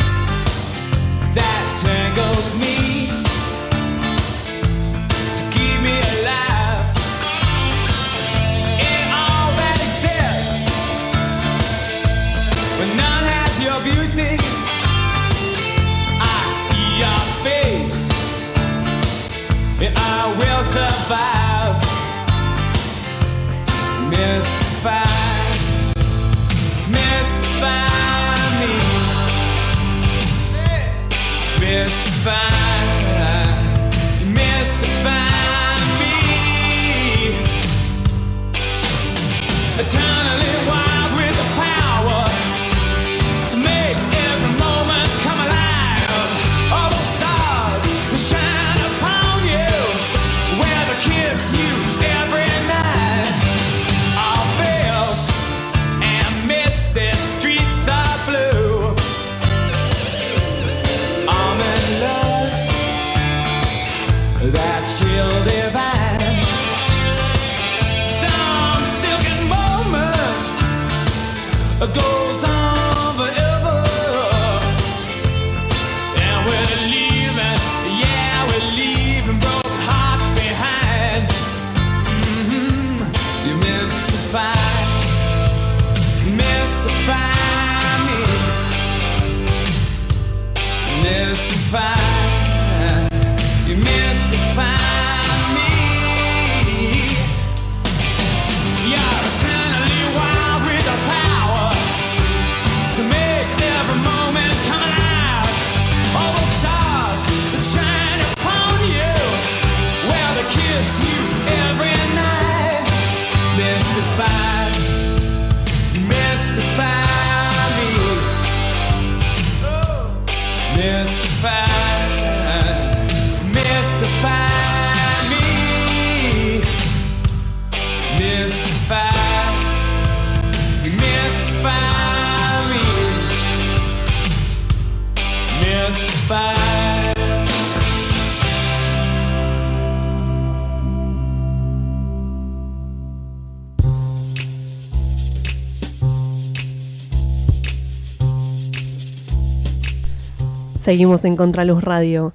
Seguimos en Contraluz Radio.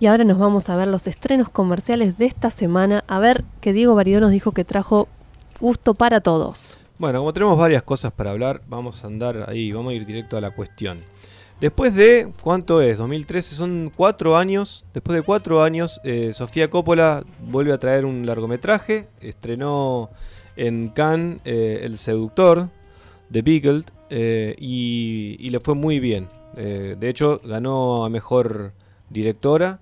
Y ahora nos vamos a ver los estrenos comerciales de esta semana. A ver que Diego Baridó nos dijo que trajo gusto para todos. Bueno, como tenemos varias cosas para hablar, vamos a andar ahí, vamos a ir directo a la cuestión. Después de, ¿cuánto es? 2013, son cuatro años. Después de cuatro años, eh, Sofía Coppola vuelve a traer un largometraje. Estrenó en Cannes eh, El Seductor, The Beagle, eh, y le fue muy bien. Eh, de hecho, ganó a mejor directora.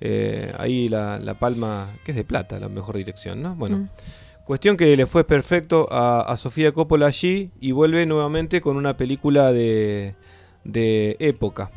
Eh, ahí la, la palma, que es de plata, la mejor dirección, ¿no? Bueno. Mm. Cuestión que le fue perfecto a, a Sofía Coppola allí y vuelve nuevamente con una película de, de época.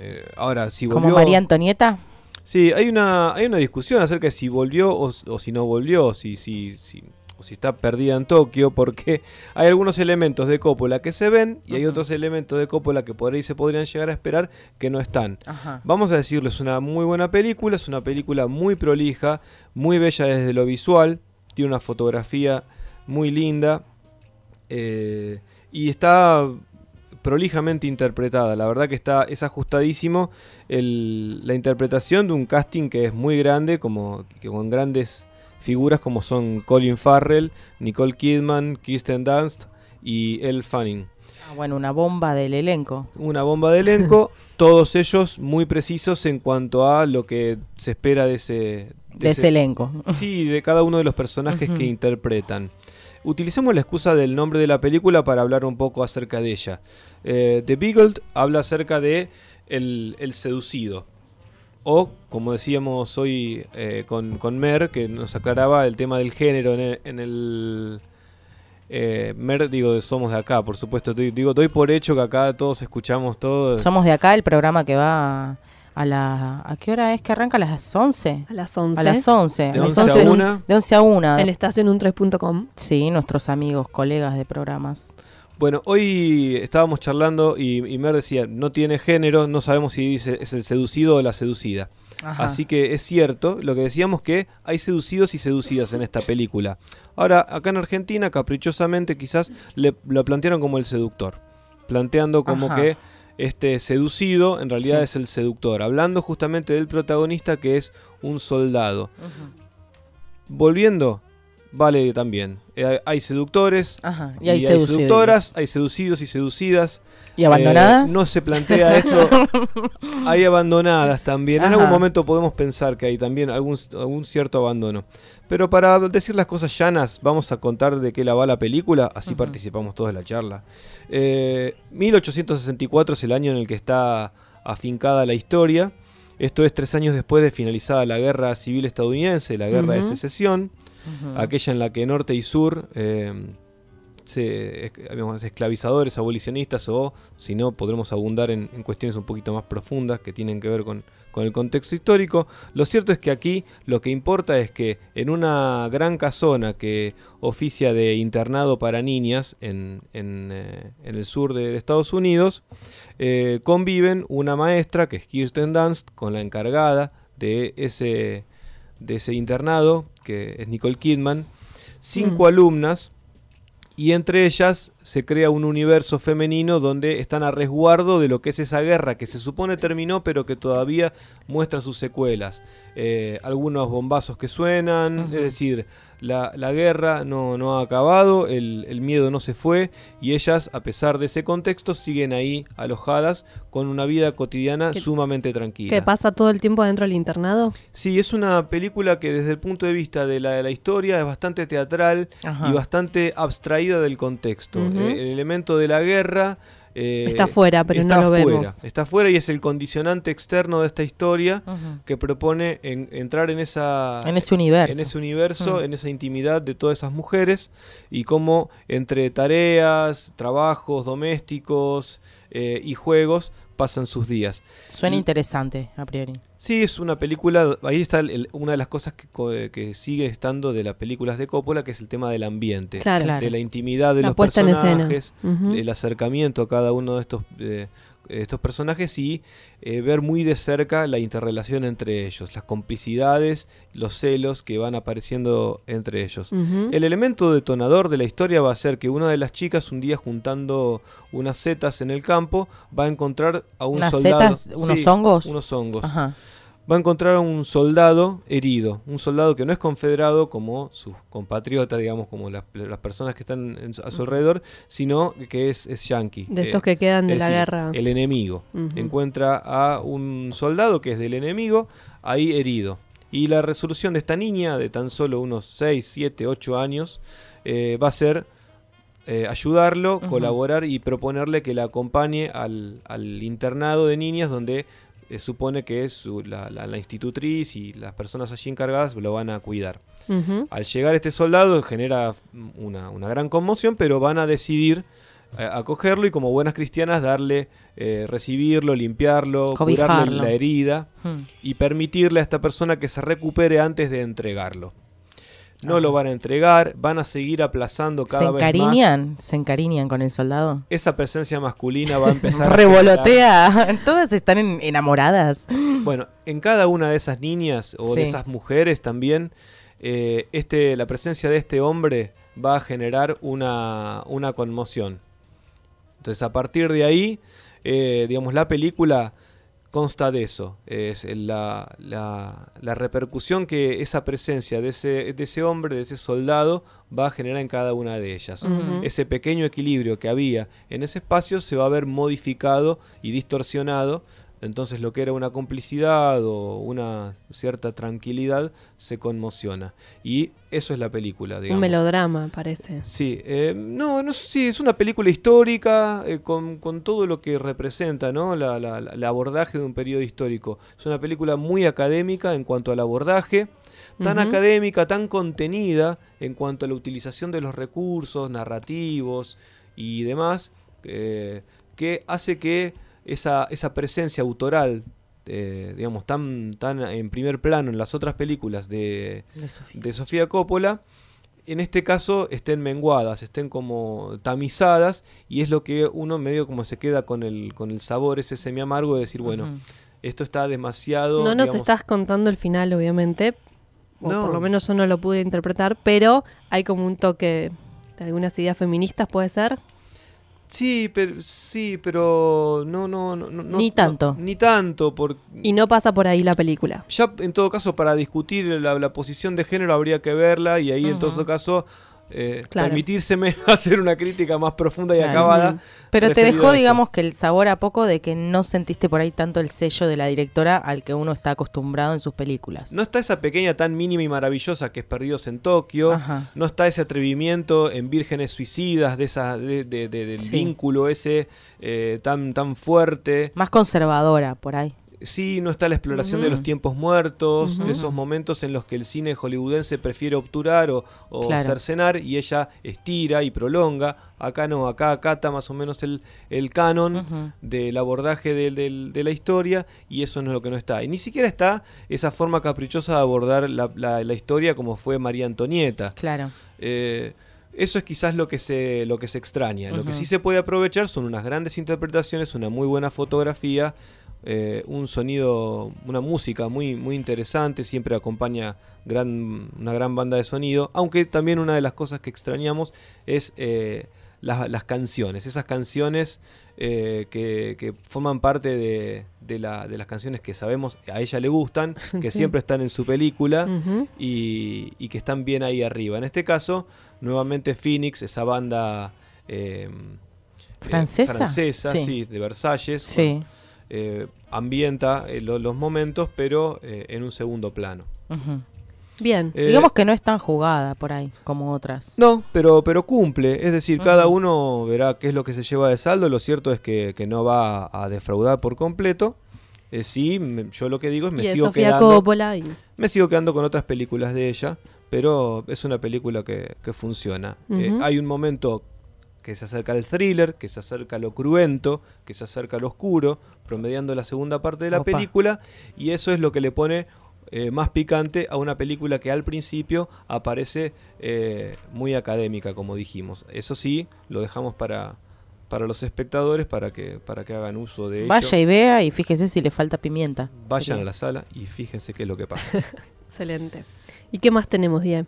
Eh, ahora, si volvió... Como María Antonieta. Sí, hay una, hay una discusión acerca de si volvió o, o si no volvió, si, si, si, o si está perdida en Tokio, porque hay algunos elementos de Coppola que se ven y hay otros elementos de Coppola que por ahí se podrían llegar a esperar que no están. Ajá. Vamos a decirles, es una muy buena película, es una película muy prolija, muy bella desde lo visual, tiene una fotografía muy linda eh, y está prolijamente interpretada. La verdad que está es ajustadísimo el- la interpretación de un casting que es muy grande, como que con grandes figuras como son Colin Farrell, Nicole Kidman, Kirsten Dunst y Elle Fanning Ah, bueno, una bomba del elenco. una bomba de elenco, [LAUGHS] todos ellos muy precisos en cuanto a lo que se espera de ese... De ese elenco. Sí, de cada uno de los personajes que interpretan. Utilicemos la excusa del nombre de la película para hablar un poco acerca de ella. Eh, The Beagle habla acerca de el, el seducido. O, como decíamos hoy eh, con, con Mer, que nos aclaraba el tema del género en el... en el- eh, Mer, digo, de Somos de Acá, por supuesto. Doy- Digo, doy por hecho que acá todos escuchamos todo. Somos de acá, el programa que va a la... ¿A qué hora es que arranca? ¿A las 11? A las 11. A las 11. De a las 11 a 11, 1. De 11 a 1. En estacionun3.com. Sí, nuestros amigos, colegas de programas. Bueno, hoy estábamos charlando y, y Mer decía, no tiene género, no sabemos si dice es el seducido o la seducida. Ajá. Así que es cierto lo que decíamos que hay seducidos y seducidas en esta película. Ahora, acá en Argentina, caprichosamente quizás le, lo plantearon como el seductor. Planteando como Ajá. que este seducido en realidad Sí. es el seductor. Hablando justamente del protagonista que es un soldado. Volviendo, vale también. Eh, hay- hay seductores, Ajá. y Y hay, seducidos. seductoras, hay seducidos y seducidas. ¿Y abandonadas? Eh, no se plantea esto. [LAUGHS] hay abandonadas también. En algún momento podemos pensar que hay también algún, algún cierto abandono. Pero para decir las cosas llanas, vamos a contar de qué la va la película, así participamos todos de la charla. Eh, 1864 es el año en el que está afincada la historia. Esto es tres años después de finalizada la guerra civil estadounidense, la guerra de Ujú. Aquella en la que norte y sur eh, se, esclavizadores, abolicionistas o si no podremos abundar en, cuestiones un poquito más profundas que tienen que ver con, con el contexto histórico. Lo cierto es que aquí lo que importa es que en una gran casona que oficia de internado para niñas en, en, eh, el sur de, de Estados Unidos, eh, conviven una maestra que es Kirsten Dunst con la encargada de ese, de ese internado, que es Nicole Kidman, cinco Mm. alumnas y entre ellas se crea un universo femenino donde están a resguardo de lo que es esa guerra que se supone terminó pero que todavía muestra sus secuelas. Eh, algunos bombazos que suenan, es decir, la, la guerra no, no ha acabado, el, el miedo no se fue y ellas a pesar de ese contexto siguen ahí alojadas con una vida cotidiana ¿Qué- sumamente tranquila. ¿Qué pasa todo el tiempo dentro del internado? Sí, es una película que desde el punto de vista de la, de la historia es bastante teatral Ajá. y bastante abstraída del contexto. Eh, el elemento de la guerra... eh, Está fuera, pero está no lo fuera, vemos. Está fuera y es el condicionante externo de esta historia que propone en- entrar en esa... En ese universo. En ese universo, en esa intimidad de todas esas mujeres y cómo entre tareas, trabajos domésticos eh, y juegos pasan sus días. Suena interesante, a priori. Sí, es una película, ahí está el- una de las cosas que, co- que sigue estando de las películas de Coppola, que es el tema del ambiente, Claro. Claro. de la intimidad de La los en escena. personajes, Ujú. el acercamiento a cada uno de estos, eh, estos personajes y eh, ver muy de cerca la interrelación entre ellos, las complicidades, los celos que van apareciendo entre ellos. El elemento detonador de la historia va a ser que una de las chicas un día juntando unas setas en el campo va a encontrar a un ¿Unas soldado. setas? ¿Unos hongos? Unos hongos. Ajá. Va a encontrar a un soldado herido, un soldado que no es confederado como sus compatriotas, digamos, como las, las personas que están en a su alrededor, sino que es, es yankee. De Eh, estos que quedan de la decir, guerra. El enemigo. Encuentra a un soldado que es del enemigo ahí herido. Y la resolución de esta niña, de tan solo unos 6, 7, 8 años, eh, va a ser eh, ayudarlo, colaborar y proponerle que la acompañe al, al internado de niñas donde eh, supone que es su- la, la- la institutriz y las personas allí encargadas lo van a cuidar. Al llegar este soldado genera una, una gran conmoción, pero van a decidir eh, acogerlo y como buenas cristianas darle, eh, recibirlo, limpiarlo, curarle la herida y permitirle a esta persona que se recupere antes de entregarlo. No lo van a entregar, van a seguir aplazando ¿Se cada vez más. encariñan? ¿Se encariñan con el soldado? Esa presencia masculina va a empezar a generar- Revolotea. [LAUGHS] Todas están en- enamoradas. Bueno, en cada una de esas niñas o de esas mujeres también, eh, este, la presencia de este hombre va a generar una, una conmoción. Entonces, a partir de ahí, eh, digamos, la película consta de eso. Es la, la- la repercusión que esa presencia de ese, de ese hombre, de ese soldado, va a generar en cada una de ellas. Ese pequeño equilibrio que había en ese espacio se va a ver modificado y distorsionado. Entonces lo que era una complicidad o una cierta tranquilidad se conmociona. Y eso es la película, Un melodrama, parece. Sí, eh, no, no sí, es una película histórica eh, con, con todo lo que representa, ¿no? La, la- la- el abordaje de un periodo histórico. Es una película muy académica en cuanto al abordaje, tan académica, tan contenida en cuanto a la utilización de los recursos narrativos y demás, eh, que hace que esa, esa presencia autoral, eh, digamos, tan, tan en primer plano en las otras películas de, De Sofía. de Sofía Coppola, en este caso estén menguadas, estén como tamizadas y es lo que uno medio como se queda con el, con el sabor ese semi amargo de decir, bueno, esto está demasiado... No nos digamos, estás contando el final, obviamente. O No. por lo menos yo no lo pude interpretar, pero hay como un toque de algunas ideas feministas, ¿puede ser? Sí, pero, sí, pero no, no, no, no- Ni no- tanto. ni tanto, Y no pasa por ahí la película. ya en todo caso para discutir la, la posición de género habría que verla y ahí en todo caso eh, Claro. permitírseme [LAUGHS] hacer una crítica más profunda y Claro. acabada. Pero te dejó, digamos, que el sabor a poco de que no sentiste por ahí tanto el sello de la directora al que uno está acostumbrado en sus películas. No está esa pequeña tan mínima y maravillosa que es Perdidos en Tokio. Ajá. No está ese atrevimiento en Vírgenes Suicidas, de esa, de, de- de- del Sí. vínculo ese eh, tan, tan fuerte. Más conservadora por ahí. Sí, no está la exploración de los tiempos muertos, de esos momentos en los que el cine hollywoodense prefiere obturar o, o Claro. cercenar y ella estira y prolonga. Acá no, acá acata más o menos el, el canon del abordaje del- de la historia y eso no es lo que no está. Y ni siquiera está esa forma caprichosa de abordar la, la- la historia como fue María Antonieta. Claro. Eh, eso es quizás lo que se, lo que se extraña. Lo que sí se puede aprovechar son unas grandes interpretaciones, una muy buena fotografía, eh, un sonido, una música muy, muy interesante, siempre acompaña gran, una gran banda de sonido, aunque también una de las cosas que extrañamos es eh, las, las canciones, esas canciones eh, que, que forman parte de, de la- de las canciones que sabemos a ella le gustan, [LAUGHS] que siempre están en su película y, y que están bien ahí arriba. En este caso, nuevamente Phoenix, esa banda eh, ¿Francesa? francesa, Sí. sí, de Versalles, Sí. bueno, eh, ambienta eh, lo- los momentos, pero eh, en un segundo plano. Bien. Eh, Digamos que no es tan jugada por ahí como otras. No, pero, pero cumple. Es decir, cada uno verá qué es lo que se lleva de saldo. Lo cierto es que, que no va a defraudar por completo. Eh, sí, me- yo lo que digo es me y sigo Sofía quedando. Coppola. y- Me sigo quedando con otras películas de ella, pero es una película que, que funciona. Eh, hay un momento que se acerca al thriller, que se acerca a lo cruento, que se acerca a lo oscuro, promediando la segunda parte de la Opa. película, y eso es lo que le pone eh, más picante a una película que al principio aparece eh, muy académica, como dijimos. Eso sí, lo dejamos para, para los espectadores, para que, para que hagan uso de ello. Vaya y vea y fíjese si le falta pimienta. Vayan Sería. a la sala y fíjense qué es lo que pasa. [LAUGHS] Excelente. ¿Y qué más tenemos, Die?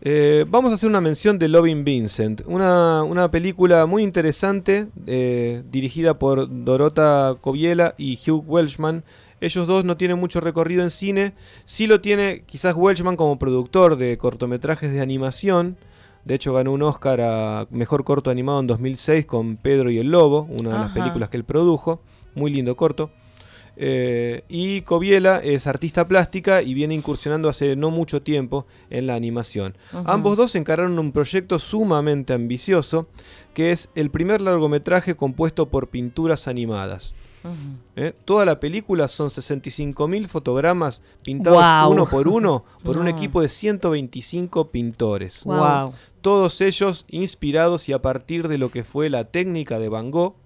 Eh, vamos a hacer una mención de Loving Vincent, una, una película muy interesante eh, dirigida por Dorota Coviela y Hugh Welshman. Ellos dos no tienen mucho recorrido en cine. Sí lo tiene quizás Welshman como productor de cortometrajes de animación. De hecho, ganó un Oscar a Mejor Corto Animado en 2006 con Pedro y el Lobo, una de las películas que él produjo. Muy lindo corto. Eh, y Coviela es artista plástica y viene incursionando hace no mucho tiempo en la animación. Ambos dos encararon un proyecto sumamente ambicioso, que es el primer largometraje compuesto por pinturas animadas. ¿eh? Toda la película son 65.000 fotogramas pintados uno por uno por un equipo de 125 pintores. Todos ellos inspirados y a partir de lo que fue la técnica de Van Gogh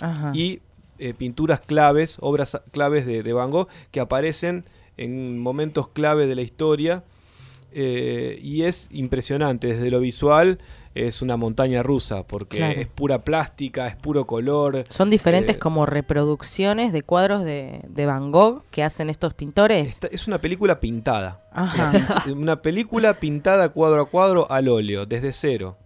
Ajá. y eh, pinturas claves, obras claves de, de Van Gogh que aparecen en momentos clave de la historia. eh, y es impresionante, desde lo visual es una montaña rusa, porque Claro. es pura plástica, es puro color. Son diferentes Eh, como reproducciones de cuadros de, de Van Gogh que hacen estos pintores. Esta- es una película pintada. Ajá. [LAUGHS] Una película pintada cuadro a cuadro al óleo, desde cero.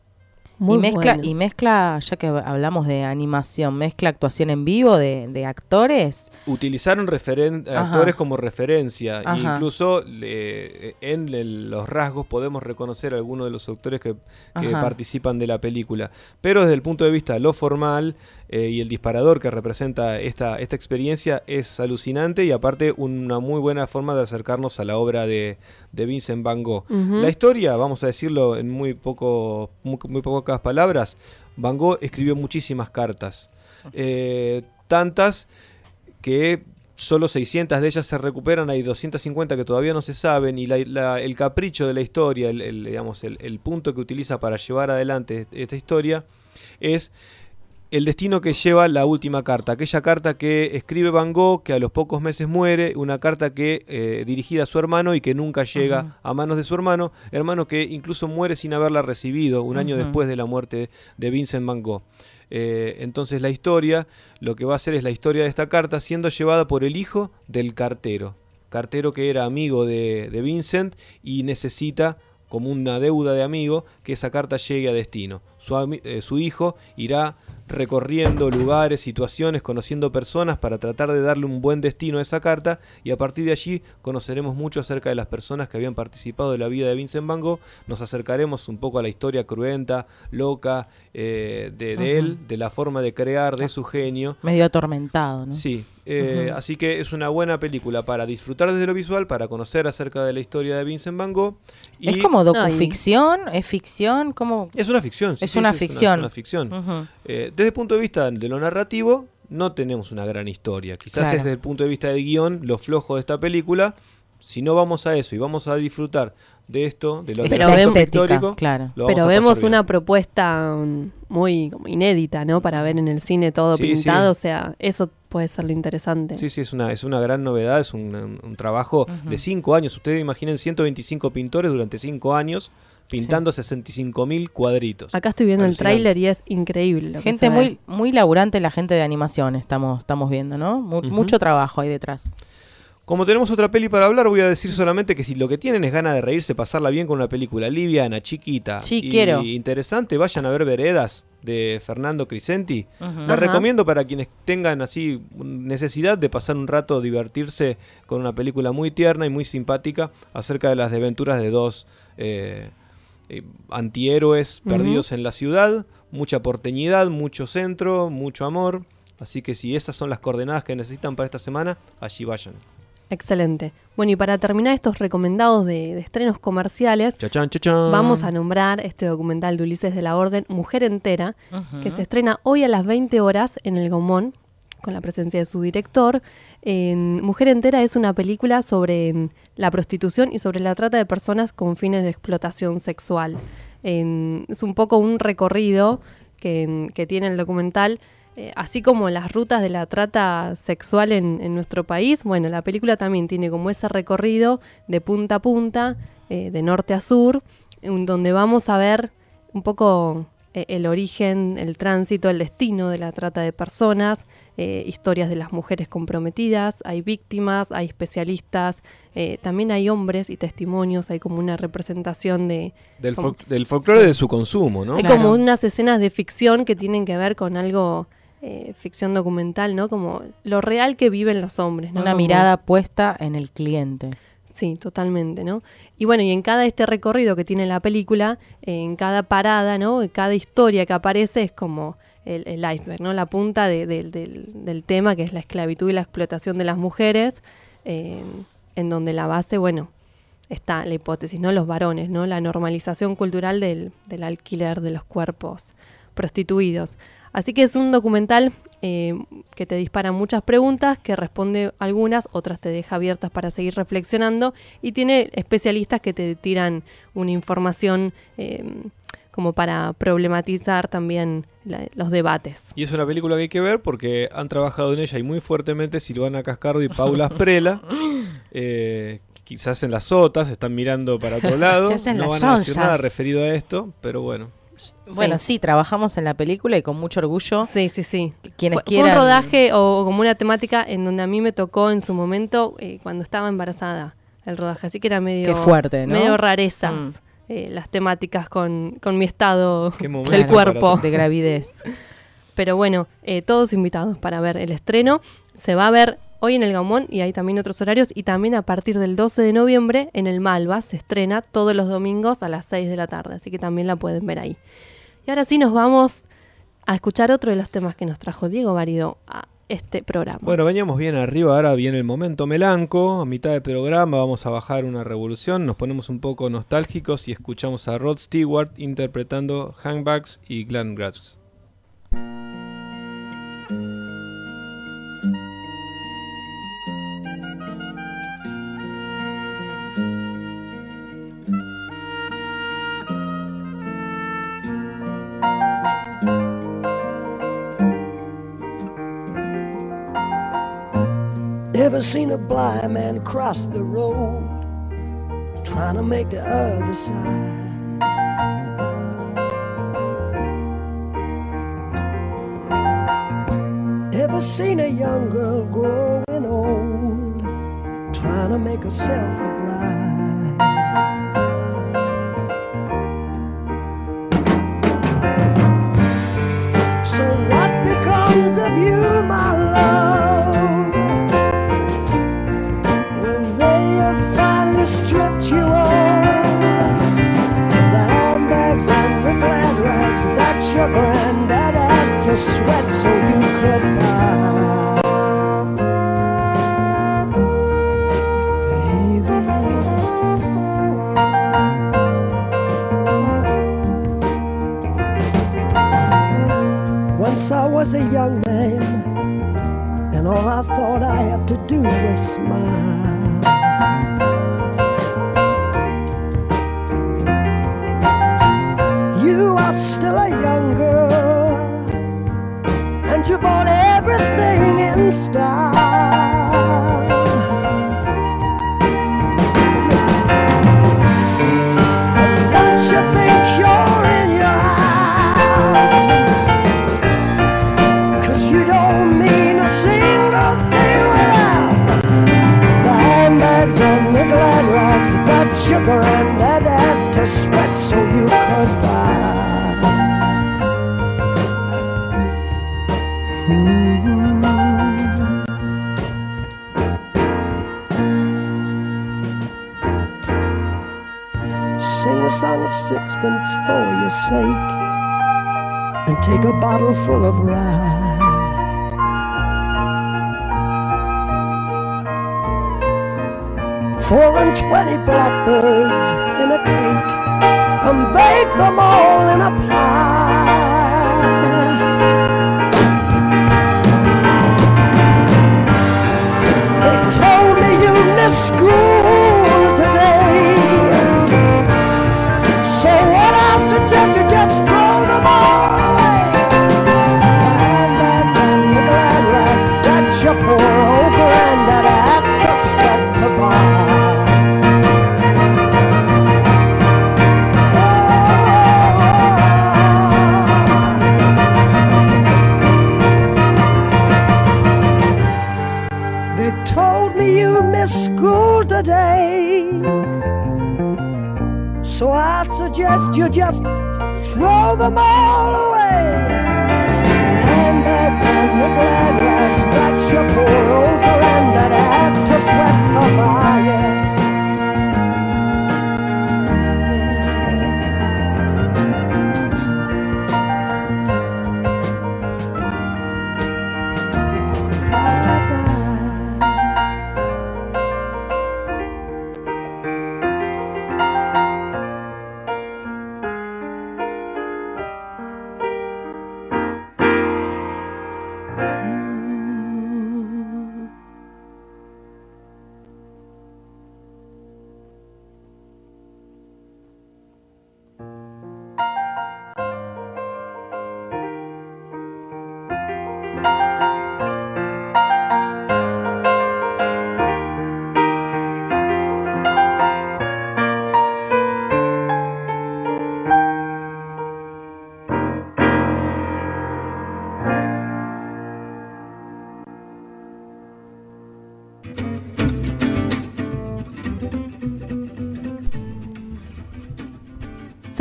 Muy y mezcla, bueno. y mezcla, ya que hablamos de animación, mezcla actuación en vivo de, de actores. Utilizaron referen- Ajá. actores como referencia. e incluso en el- los rasgos podemos reconocer a algunos de los actores que, que participan de la película. Pero desde el punto de vista de lo formal eh, y el disparador que representa esta, esta experiencia es alucinante y aparte una muy buena forma de acercarnos a la obra de, de Vincent Van Gogh. La historia, vamos a decirlo en muy, poco, muy, muy pocas palabras, Van Gogh escribió muchísimas cartas. Eh, tantas que solo 600 de ellas se recuperan, hay 250 que todavía no se saben y la- la- el capricho de la historia, el, el, digamos, el, el punto que utiliza para llevar adelante esta historia es el destino que lleva la última carta, aquella carta que escribe Van Gogh, que a los pocos meses muere, una carta que eh, dirigida a su hermano y que nunca llega a manos de su hermano, hermano que incluso muere sin haberla recibido un año después de la muerte de Vincent Van Gogh. Eh, entonces la historia, lo que va a hacer es la historia de esta carta siendo llevada por el hijo del cartero, cartero que era amigo de, de Vincent y necesita como una deuda de amigo que esa carta llegue a destino. Su, eh, su hijo irá recorriendo lugares, situaciones, conociendo personas para tratar de darle un buen destino a esa carta y a partir de allí conoceremos mucho acerca de las personas que habían participado de la vida de Vincent Van Gogh, nos acercaremos un poco a la historia cruenta, loca eh, de, de él, de la forma de crear, de su genio. Medio atormentado, ¿no? Sí, eh, así que es una buena película para disfrutar desde lo visual, para conocer acerca de la historia de Vincent Van Gogh. Y ¿Es como No, y- docuficción? ¿Es ficción? ¿Cómo? es una ficción. sí, Es sí, una sí, ficción. una ficción. Eh, desde el punto de vista de lo narrativo, no tenemos una gran historia. Quizás Claro. es desde el punto de vista del guion, lo flojo de esta película. Si no vamos a eso y vamos a disfrutar de esto, de lo Es Pero la vemos- pictórico, claro. Pero vemos bien. una propuesta mm, muy como inédita, ¿no? Para ver en el cine todo Sí, pintado, sí. o sea, eso puede ser lo interesante. Sí, sí, es una, es una gran novedad, es un, un- un trabajo de cinco años. Ustedes imaginen 125 pintores durante cinco años pintando 65 mil cuadritos. Acá estoy viendo el tráiler y es increíble. lo que Gente muy muy laburante la gente de animación estamos estamos viendo, ¿no? Mu-. Mucho trabajo ahí detrás. Como tenemos otra peli para hablar, voy a decir solamente que si lo que tienen es ganas de reírse, pasarla bien con una película liviana, chiquita Sí, y quiero. interesante, vayan a ver Veredas de Fernando Crisenti. Ujú. La recomiendo para quienes tengan así necesidad de pasar un rato, divertirse con una película muy tierna y muy simpática acerca de las desventuras de dos eh, eh, antihéroes perdidos en la ciudad, mucha porteñidad, mucho centro, mucho amor. Así que si esas son las coordenadas que necesitan para esta semana, allí vayan. Excelente. Bueno, y para terminar estos recomendados de, de estrenos comerciales, Chachán, chachán. vamos a nombrar este documental de Ulises de la Orden, Mujer Entera, que se estrena hoy a las 20 horas en el Gomón, con la presencia de su director. En Mujer Entera es una película sobre en, la prostitución y sobre la trata de personas con fines de explotación sexual. En- es un poco un recorrido que, en- que tiene el documental, eh, así como las rutas de la trata sexual en, en nuestro país. Bueno, la película también tiene como ese recorrido de punta a punta, eh, de norte a sur, en donde vamos a ver un poco eh, el origen, el tránsito, el destino de la trata de personas, eh, historias de las mujeres comprometidas, hay víctimas, hay especialistas, eh, también hay hombres y testimonios, hay como una representación de... Del, como- fol- del folclore de su consumo, ¿no? Hay Claro. como unas escenas de ficción que tienen que ver con algo eh, ficción documental, ¿no? Como lo real que viven los hombres, ¿no? Una Como- mirada puesta en el cliente. Sí, totalmente, ¿no? Y bueno, y en cada este recorrido que tiene la película, eh, en cada parada, ¿no? En cada historia que aparece es como el, el iceberg, ¿no? La punta de- de- del, del tema que es la esclavitud y la explotación de las mujeres, eh, en donde la base, bueno, está la hipótesis, ¿no? Los varones, ¿no? La normalización cultural del, del alquiler de los cuerpos prostituidos. Así que es un documental eh, que te dispara muchas preguntas, que responde algunas, otras te deja abiertas para seguir reflexionando y tiene especialistas que te tiran una información eh, como para problematizar también la- los debates. Y es una película que hay que ver porque han trabajado en ella y muy fuertemente Silvana Cascardo y Paula Sprela. [LAUGHS] Eh, quizás en las sotas, están mirando para otro [LAUGHS] lado. Se hacen no las van a decir nada referido a esto, pero bueno. Bueno, sí, trabajamos en la película y con mucho orgullo. Sí, sí, sí. Quienes fue, un rodaje o como una temática en donde a mí me tocó en su momento eh, cuando estaba embarazada el rodaje, así que era medio Qué fuerte, ¿no? medio rarezas Mm. eh, las temáticas con, con mi estado del cuerpo. De gravidez. [LAUGHS] Pero bueno, eh, todos invitados para ver el estreno. Se va a ver hoy en el Gaumont y hay también otros horarios. Y también a partir del 12 de noviembre en el Malva se estrena todos los domingos a las 6 de la tarde. Así que también la pueden ver ahí. Y ahora sí nos vamos a escuchar otro de los temas que nos trajo Diego Varido a este programa. Bueno, veníamos bien arriba, ahora viene el momento melanco. A mitad del programa vamos a bajar una revolución, nos ponemos un poco nostálgicos y escuchamos a Rod Stewart interpretando Handbags y Glenn Grass. Ever seen a blind man cross the road trying to make the other side? Ever seen a young girl growing old trying to make herself a bride? To sweat so you could buy. Baby. Once I was a young man and all I thought I had to do was smile. Your granddad had to sweat so you could buy. Sixpence for your sake and take a bottle full of rye. Four and twenty blackbirds in a cake and bake them all in a pie.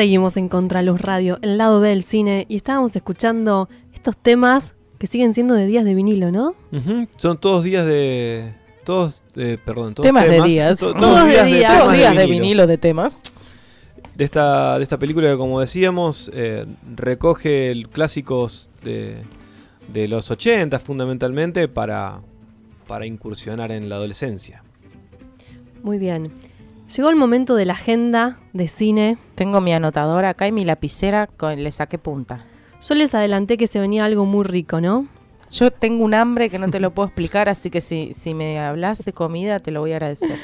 Seguimos en Contraluz Radio, el lado B del cine, y estábamos escuchando estos temas que siguen siendo de días de vinilo, ¿no? Son todos días de. Todos, eh, perdón, todos Temas de días. to- Todos de días. Todos días de vinilo de temas. De esta, de esta película que, como decíamos, eh, recoge el- clásicos de, de los 80 fundamentalmente para, para incursionar en la adolescencia. Muy bien. Llegó el momento de la agenda de cine. Tengo mi anotadora acá y mi lapicera, con, le saqué punta. Yo les adelanté que se venía algo muy rico, ¿no? Yo tengo un hambre que no te lo puedo explicar, así que si, si me hablas de comida te lo voy a agradecer.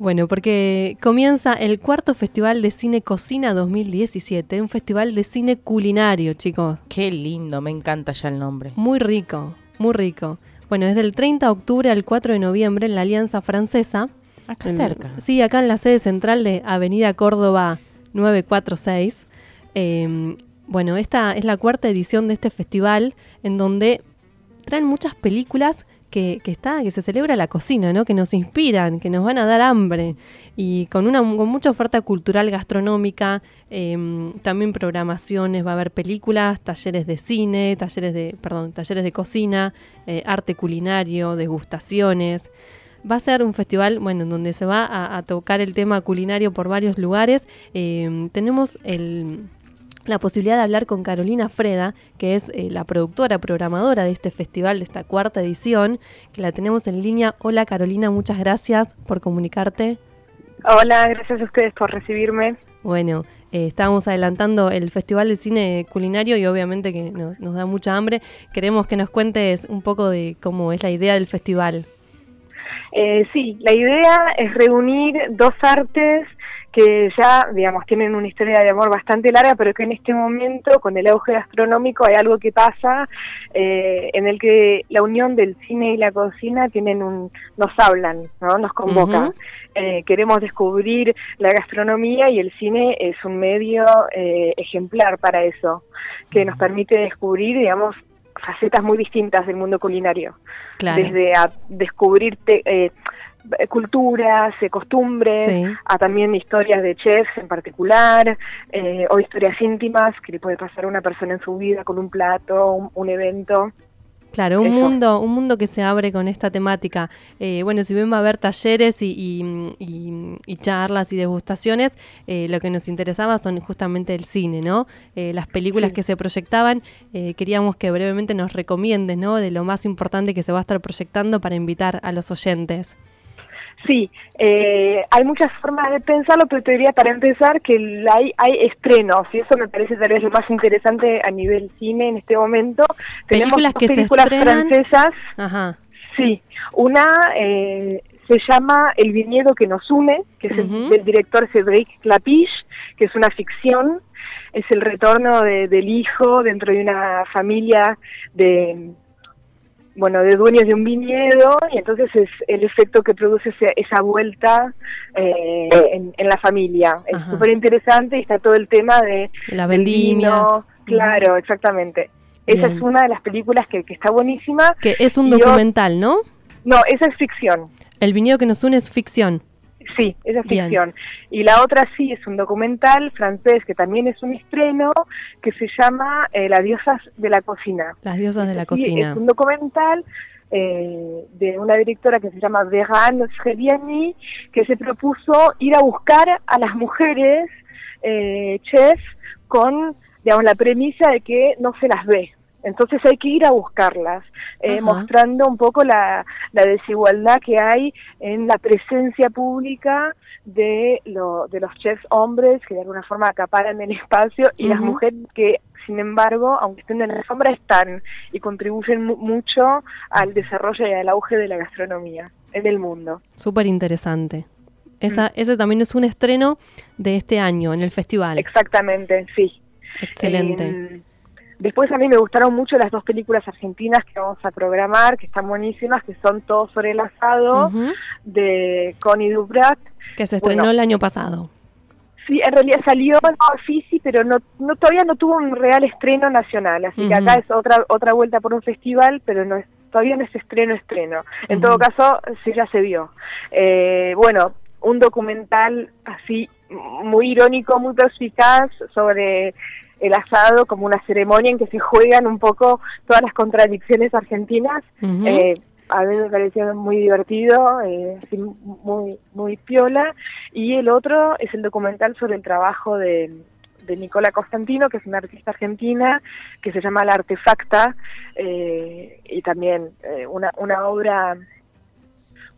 Bueno, porque comienza el cuarto Festival de Cine Cocina 2017, un festival de cine culinario, chicos. Qué lindo, me encanta ya el nombre. Muy rico, muy rico. Bueno, es del 30 de octubre al 4 de noviembre en la Alianza Francesa. Acá En- cerca. Sí, acá en la sede central de Avenida Córdoba 946. Eh, bueno, esta es la cuarta edición de este festival en donde traen muchas películas que, que está, que se celebra la cocina, ¿no? Que nos inspiran, que nos van a dar hambre. Y con una con mucha oferta cultural gastronómica, eh, también programaciones, va a haber películas, talleres de cine, talleres de, perdón, talleres de cocina, eh, arte culinario, degustaciones. Va a ser un festival, bueno, en donde se va a, a tocar el tema culinario por varios lugares. Eh, tenemos el, la posibilidad de hablar con Carolina Freda, que es eh, la productora, programadora de este festival, de esta cuarta edición, que la tenemos en línea. Hola Carolina, muchas gracias por comunicarte. Hola, gracias a ustedes por recibirme. Bueno, eh, estábamos adelantando el Festival de Cine Culinario y obviamente que nos, nos da mucha hambre. Queremos que nos cuentes un poco de cómo es la idea del festival. Eh, sí, la idea es reunir dos artes que ya, digamos, tienen una historia de amor bastante larga, pero que en este momento, con el auge gastronómico, hay algo que pasa eh, en el que la unión del cine y la cocina tienen un, nos hablan, ¿no? Nos convocan. Eh, queremos descubrir la gastronomía y el cine es un medio eh, ejemplar para eso, que nos permite descubrir, digamos, facetas muy distintas del mundo culinario. Claro. desde a descubrir te- eh, culturas, eh, costumbres, Sí. a también historias de chefs en particular, eh, o historias íntimas que le puede pasar a una persona en su vida con un plato, un, un evento. Claro, un Eso. mundo, un mundo que se abre con esta temática. Eh, bueno, si bien va a haber talleres y, y- y- y charlas y degustaciones, eh, lo que nos interesaba son justamente el cine, ¿no? Eh, las películas Sí. que se proyectaban, eh, queríamos que brevemente nos recomiendes, ¿no? De lo más importante que se va a estar proyectando para invitar a los oyentes. Sí, eh, hay muchas formas de pensarlo, pero te diría para empezar que hay, hay estrenos, y eso me parece tal vez lo más interesante a nivel cine en este momento. Películas Tenemos que dos se películas estrenan. francesas Ajá. Sí, una eh, se llama El viñedo que nos une, que es el- del director Cédric Clapiche, que es una ficción, es el retorno de- del hijo dentro de una familia de bueno, de dueños de un viñedo, y entonces es el efecto que produce esa vuelta eh, en, en la familia. Es súper interesante y está todo el tema de vendimias. vino. Claro, exactamente. Esa es una de las películas que, que está buenísima. Que es un Y yo- documental, ¿no? No, esa es ficción. El viñedo que nos une es ficción. Sí, esa es Bien. ficción. Y la otra sí es un documental francés que también es un estreno que se llama eh, Las diosas de la cocina. Las diosas de la Sí, cocina. Es un documental eh, de una directora que se llama Verane Srediani, que se propuso ir a buscar a las mujeres eh, chefs con, digamos, la premisa de que no se las ve. Entonces hay que ir a buscarlas, eh, mostrando un poco la, la desigualdad que hay en la presencia pública de, lo, de los chefs hombres que de alguna forma acaparan el espacio y las mujeres que sin embargo, aunque estén en la sombra, están y contribuyen mu- mucho al desarrollo y al auge de la gastronomía en el mundo. Súper interesante. Esa, Mm. Ese también es un estreno de este año en el festival. Exactamente, sí. Excelente. Eh, después a mí me gustaron mucho las dos películas argentinas que vamos a programar, que están buenísimas, que son Todo sobre el asado, de Connie Dubrat. Que se estrenó bueno. el año pasado. Sí, en realidad salió en Fisi, pero no, no todavía no tuvo un real estreno nacional, así que acá es otra otra vuelta por un festival, pero no es todavía no es estreno estreno. En todo caso, sí ya se vio. Eh, bueno, un documental así muy irónico, muy perspicaz sobre el asado como una ceremonia en que se juegan un poco todas las contradicciones argentinas. Eh, a mí me pareció muy divertido, eh, así muy muy piola. Y el otro es el documental sobre el trabajo de, de Nicola Constantino, que es una artista argentina, que se llama La Artefacta, eh, y también eh, una, una obra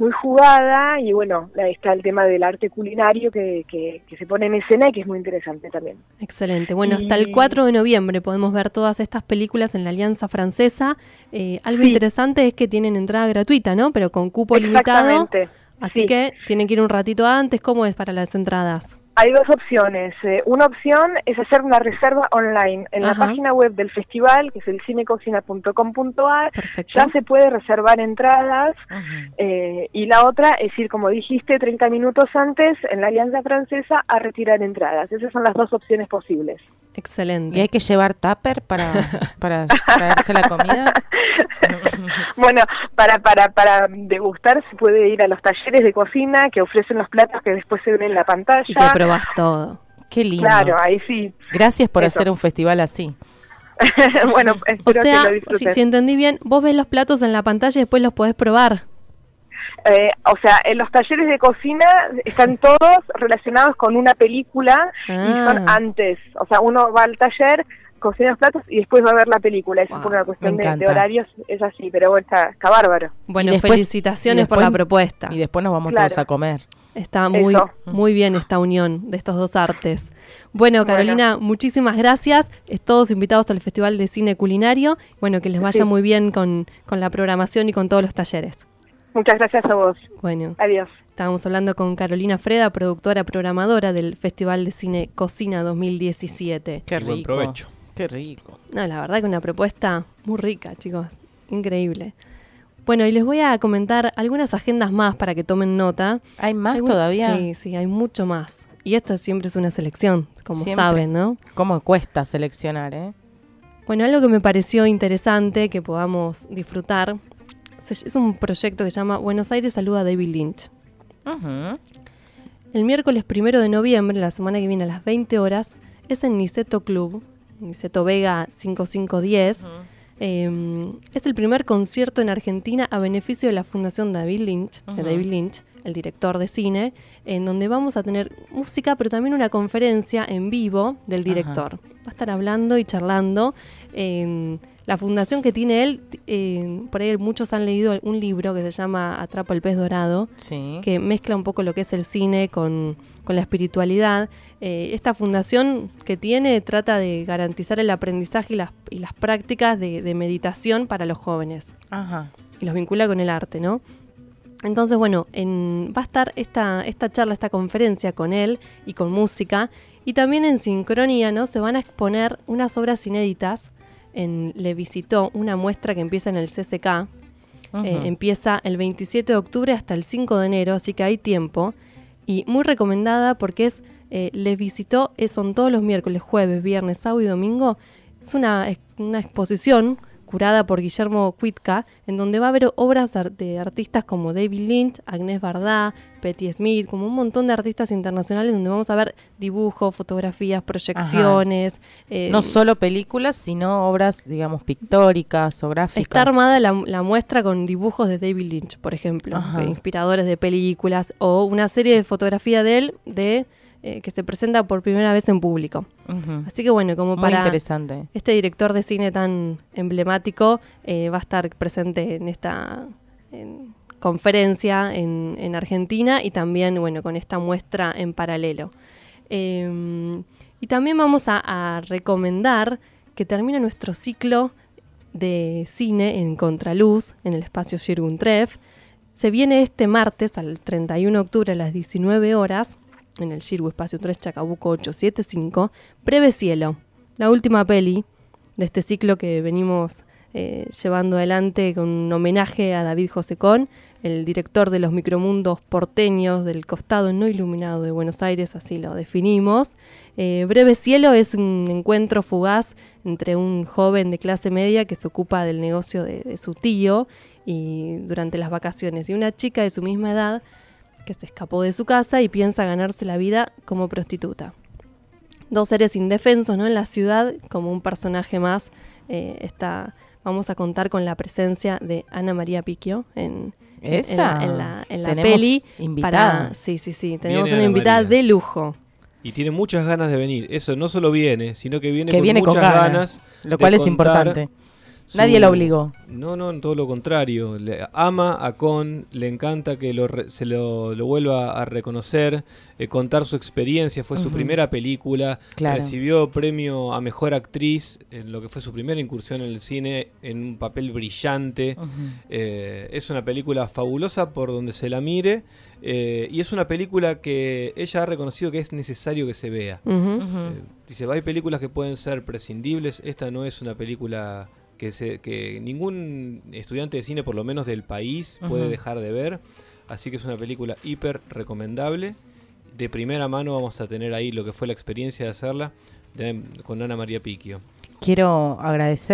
muy jugada, y bueno, ahí está el tema del arte culinario que, que, que se pone en escena y que es muy interesante también. Excelente. Bueno, hasta el Y- 4 de noviembre podemos ver todas estas películas en la Alianza Francesa. Eh, algo Sí. interesante es que tienen entrada gratuita, ¿no? Pero con cupo limitado. Así Sí. que tienen que ir un ratito antes. ¿Cómo es para las entradas? Hay dos opciones. Eh, una opción es hacer una reserva online en Ajá. la página web del festival, que es el cinecocina.com.ar. Ya se puede reservar entradas. Eh, y la otra es ir, como dijiste, 30 minutos antes en la Alianza Francesa a retirar entradas. Esas son las dos opciones posibles. Excelente. ¿Y hay que llevar tupper para, para traerse la comida? [LAUGHS] [LAUGHS] Bueno, para, para, para degustar se puede ir a los talleres de cocina que ofrecen los platos que después se ven en la pantalla. Y que probás todo. Qué lindo. Claro, ahí sí. Gracias por Eso. hacer un festival así. [LAUGHS] bueno, O espero sea, que lo si, si entendí bien, vos ves los platos en la pantalla y después los podés probar. Eh, o sea, en los talleres de cocina están todos relacionados con una película y Ah. son antes. O sea, uno va al taller, cocina los platos y después va a ver la película. Eso Wow, por una cuestión de, horarios, es así, pero bueno, está, está bárbaro. Bueno, Y después- felicitaciones y por la propuesta. Y después nos vamos Claro. todos a comer. Está muy, Eso. muy bien esta unión de estos dos artes. Bueno, Bueno. Carolina, muchísimas gracias. Todos invitados al Festival de Cine Culinario. Bueno, que les vaya Sí. muy bien con, con la programación y con todos los talleres. Muchas gracias a vos. Bueno, Adiós. estábamos hablando con Carolina Freda, productora programadora del Festival de Cine Cocina 2017. Qué rico. buen provecho. Qué rico. No, la verdad que una propuesta muy rica, chicos. Increíble. Bueno, y les voy a comentar algunas agendas más para que tomen nota. ¿Hay más Algún- todavía? Sí, sí, hay mucho más. Y esto siempre es una selección, como Siempre. saben, ¿no? ¿Cómo cuesta seleccionar, eh? Bueno, algo que me pareció interesante que podamos disfrutar es un proyecto que se llama Buenos Aires Saluda a David Lynch. El miércoles primero de noviembre, la semana que viene a las 20 horas, es en Niceto Club, Niceto Vega 5510. Eh, es el primer concierto en Argentina a beneficio de la Fundación David Lynch, de. David Lynch, el director de cine, en donde vamos a tener música, pero también una conferencia en vivo del director. Va a estar hablando y charlando. en la fundación que tiene él, eh, por ahí muchos han leído un libro que se llama Atrapa el pez dorado, Sí. que mezcla un poco lo que es el cine con, con la espiritualidad. Eh, esta fundación que tiene trata de garantizar el aprendizaje y las, y las prácticas de, de meditación para los jóvenes Ajá. y los vincula con el arte, ¿no? Entonces, bueno, en- va a estar esta, esta charla, esta conferencia con él y con música. Y también en sincronía, ¿no? Se van a exponer unas obras inéditas. En, le visitó una muestra que empieza en el CCK, eh, empieza el 27 de octubre hasta el 5 de enero, así que hay tiempo. Y muy recomendada porque es, eh, les visitó, eh, son todos los miércoles, jueves, viernes, sábado y domingo. Es una, una exposición curada por Guillermo Cuitca, en donde va a haber obras de artistas como David Lynch, Agnès Varda, Patti Smith, como un montón de artistas internacionales donde vamos a ver dibujos, fotografías, proyecciones. eh, No solo películas, sino obras, digamos, pictóricas o gráficas. Está armada la, la muestra con dibujos de David Lynch, por ejemplo, que- inspiradores de películas, o una serie de fotografía de él de eh, que se presenta por primera vez en público. Así que bueno, como Muy para interesante. este director de cine tan emblemático eh, va a estar presente en esta en conferencia en, en Argentina y también bueno con esta muestra en paralelo. Eh, y también vamos a, a recomendar que termina nuestro ciclo de cine en Contraluz en el espacio Shirgun. Se viene este martes al 31 de octubre a las 19 horas en el Shirgu Espacio 3 Chacabuco 875, Breve Cielo, la última peli de este ciclo que venimos eh, llevando adelante con un homenaje a David Josecón, el director de los micromundos porteños del costado no iluminado de Buenos Aires, así lo definimos. Eh, Breve Cielo es un encuentro fugaz entre un joven de clase media que se ocupa del negocio de, de su tío y durante las vacaciones y una chica de su misma edad que se escapó de su casa y piensa ganarse la vida como prostituta. Dos seres indefensos ¿no? en la ciudad, como un personaje más, eh, está, vamos a contar con la presencia de Ana María Picchio en, en- Esa. en la, en la Tenemos peli. invitada. Para, sí, sí, sí, tenemos Viene una Ana invitada María. de lujo. Y tiene muchas ganas de venir. Eso no solo viene, sino que viene Que con viene con muchas ganas, ganas. lo cual es contar importante. su- Nadie la obligó. No, no, todo lo contrario. Le ama a Con, le encanta que lo re- se lo, lo vuelva a reconocer, eh, contar su experiencia. Fue su primera película, Claro. recibió premio a mejor actriz en lo que fue su primera incursión en el cine, en un papel brillante. Eh, es una película fabulosa por donde se la mire eh, y es una película que ella ha reconocido que es necesario que se vea. Eh, dice, hay películas que pueden ser prescindibles, esta no es una película que, se, que ningún estudiante de cine, por lo menos del país, puede dejar de ver, así que es una película hiper recomendable. De primera mano vamos a tener ahí lo que fue la experiencia de hacerla de- con Ana María Picchio. Quiero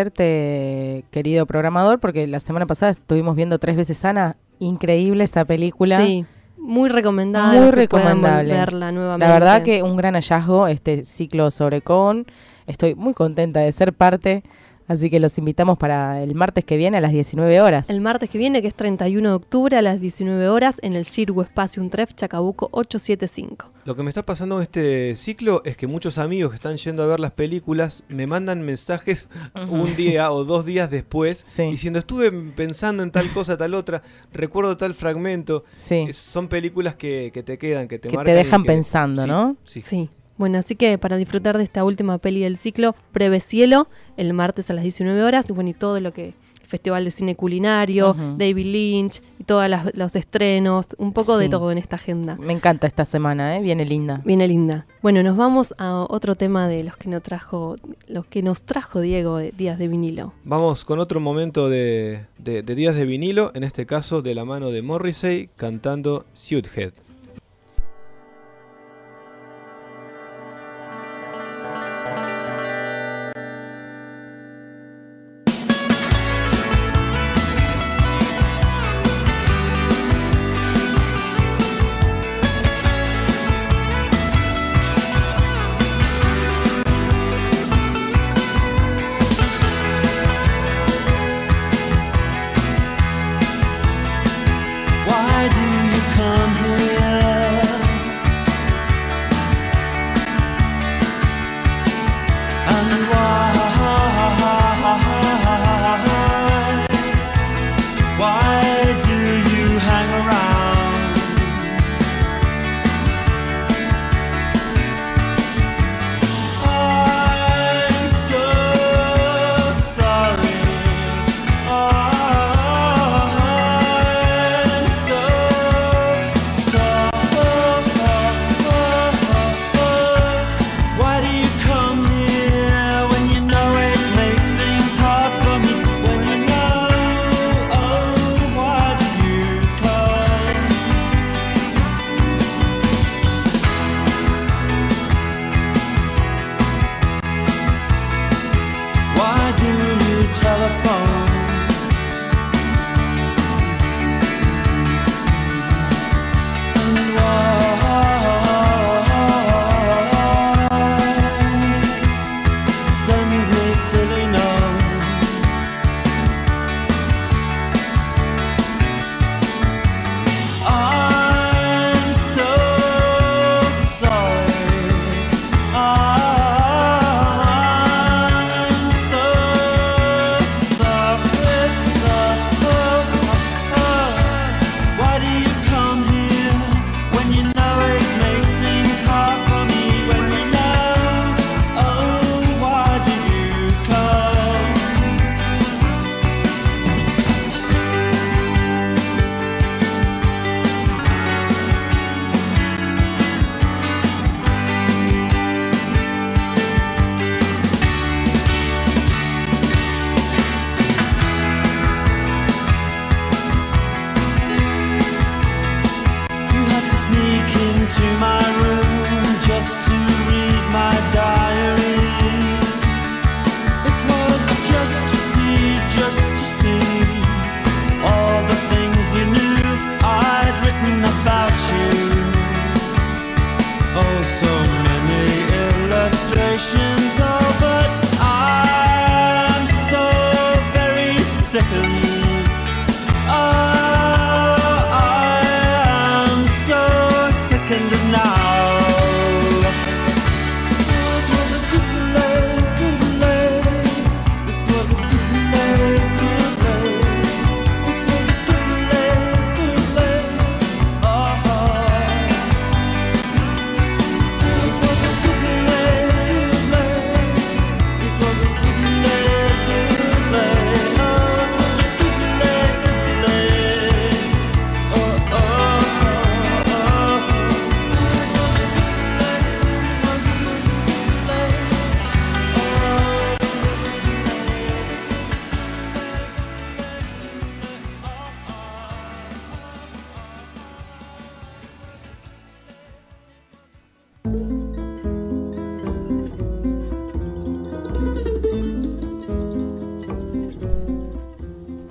agradecerte, querido programador, porque la semana pasada estuvimos viendo tres veces Ana. Increíble esa película. Sí, muy recomendada. Muy recomendable. verla nuevamente. La verdad que un gran hallazgo este ciclo sobre Con. Estoy muy contenta de ser parte, así que los invitamos para el martes que viene a las 19 horas. El martes que viene, que es 31 de octubre a las 19 horas, en el Shirgu Espacio Un Tref Chacabuco 875. Lo que me está pasando en este ciclo es que muchos amigos que están yendo a ver las películas me mandan mensajes un día o dos días después Sí. diciendo estuve pensando en tal cosa, tal otra, recuerdo tal fragmento. Sí. Es- son películas que, que te quedan, que te Que te marcan. y dejan que- pensando, sí, ¿no? Sí. Bueno, así que para disfrutar de esta última peli del ciclo, Breve Cielo, el martes a las 19 horas, y bueno, y todo lo que... el Festival de Cine Culinario. David Lynch, y todos los estrenos, un poco de todo en esta agenda. Me encanta esta semana, ¿eh? Viene linda. Viene linda. Bueno, nos vamos a otro tema de los que nos trajo, los que nos trajo Diego de Días de Vinilo. Vamos con otro momento de, de- de días de vinilo, en este caso de la mano de Morrissey cantando Suithead.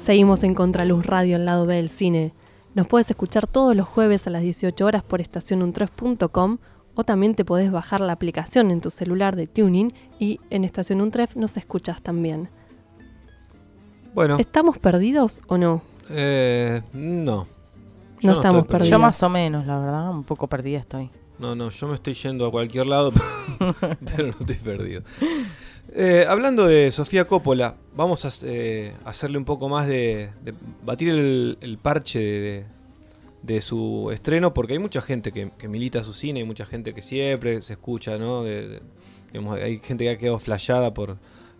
Seguimos en Contraluz Radio, al lado B del cine. Nos puedes escuchar todos los jueves a las 18 horas por estacionuntref.com o también te podés bajar la aplicación en tu celular de Tuning y en Estación Untref nos escuchas también. Bueno, ¿Estamos perdidos o no? eh, no. Yo No estamos perdidos. Yo más o menos, la verdad, un poco perdida estoy. No, no, yo me estoy yendo a cualquier lado, [LAUGHS] pero no estoy perdido. Eh, hablando de Sofía Coppola, vamos a eh, hacerle un poco más de, de batir el, parche de, de su estreno, porque hay mucha gente que, que milita su cine, hay mucha gente que siempre se escucha, ¿no? Hay gente que ha quedado flayada por,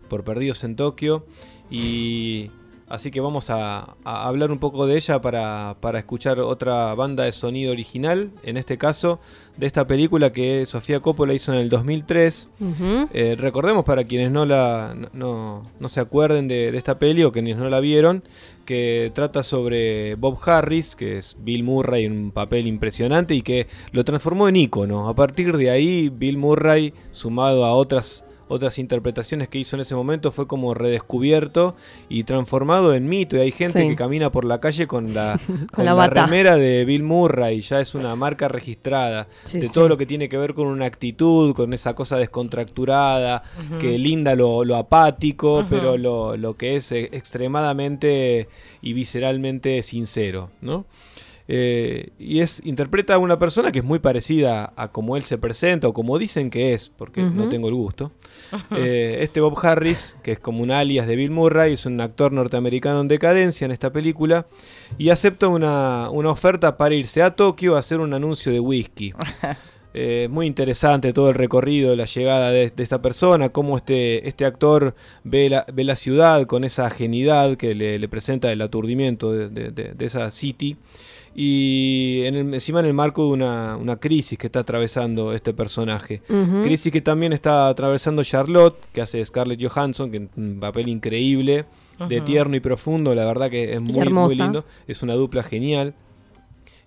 por Perdidos en Tokio, y así que vamos a, a hablar un poco de ella para, para escuchar otra banda de sonido original, en este caso de esta película que Sofía Coppola hizo en el 2003. Ujú. Eh, recordemos para quienes no la no, no- se acuerden de, de esta peli o quienes no la vieron, que trata sobre Bob Harris, que es Bill Murray en un papel impresionante y que lo transformó en ícono. A partir de ahí, Bill Murray, sumado a otras otras interpretaciones que hizo en ese momento fue como redescubierto y transformado en mito y hay gente Sí. que camina por la calle con la, [LAUGHS] con la la remera de Bill Murray, ya es una marca registrada Sí, de sí. todo lo que tiene que ver con una actitud, con esa cosa descontracturada, que linda lo, lo apático, pero lo, lo que es eh, extremadamente y visceralmente sincero, ¿no? Eh, y es interpreta a una persona que es muy parecida a como él se presenta o como dicen que es, porque no tengo el gusto. Eh, este Bob Harris, que es como un alias de Bill Murray, es un actor norteamericano en decadencia en esta película y acepta una, una oferta para irse a Tokio a hacer un anuncio de whisky. [LAUGHS] Eh, muy interesante todo el recorrido, la llegada de, de esta persona, cómo este, este actor ve la, ve la ciudad con esa genidad que le, le presenta el aturdimiento de, de- de- de esa city. Y en el- encima en el marco de una, una crisis que está atravesando este personaje. Crisis que también está atravesando Charlotte, que hace Scarlett Johansson, que es un papel increíble, de tierno y profundo, la verdad que es muy, muy lindo, es una dupla genial.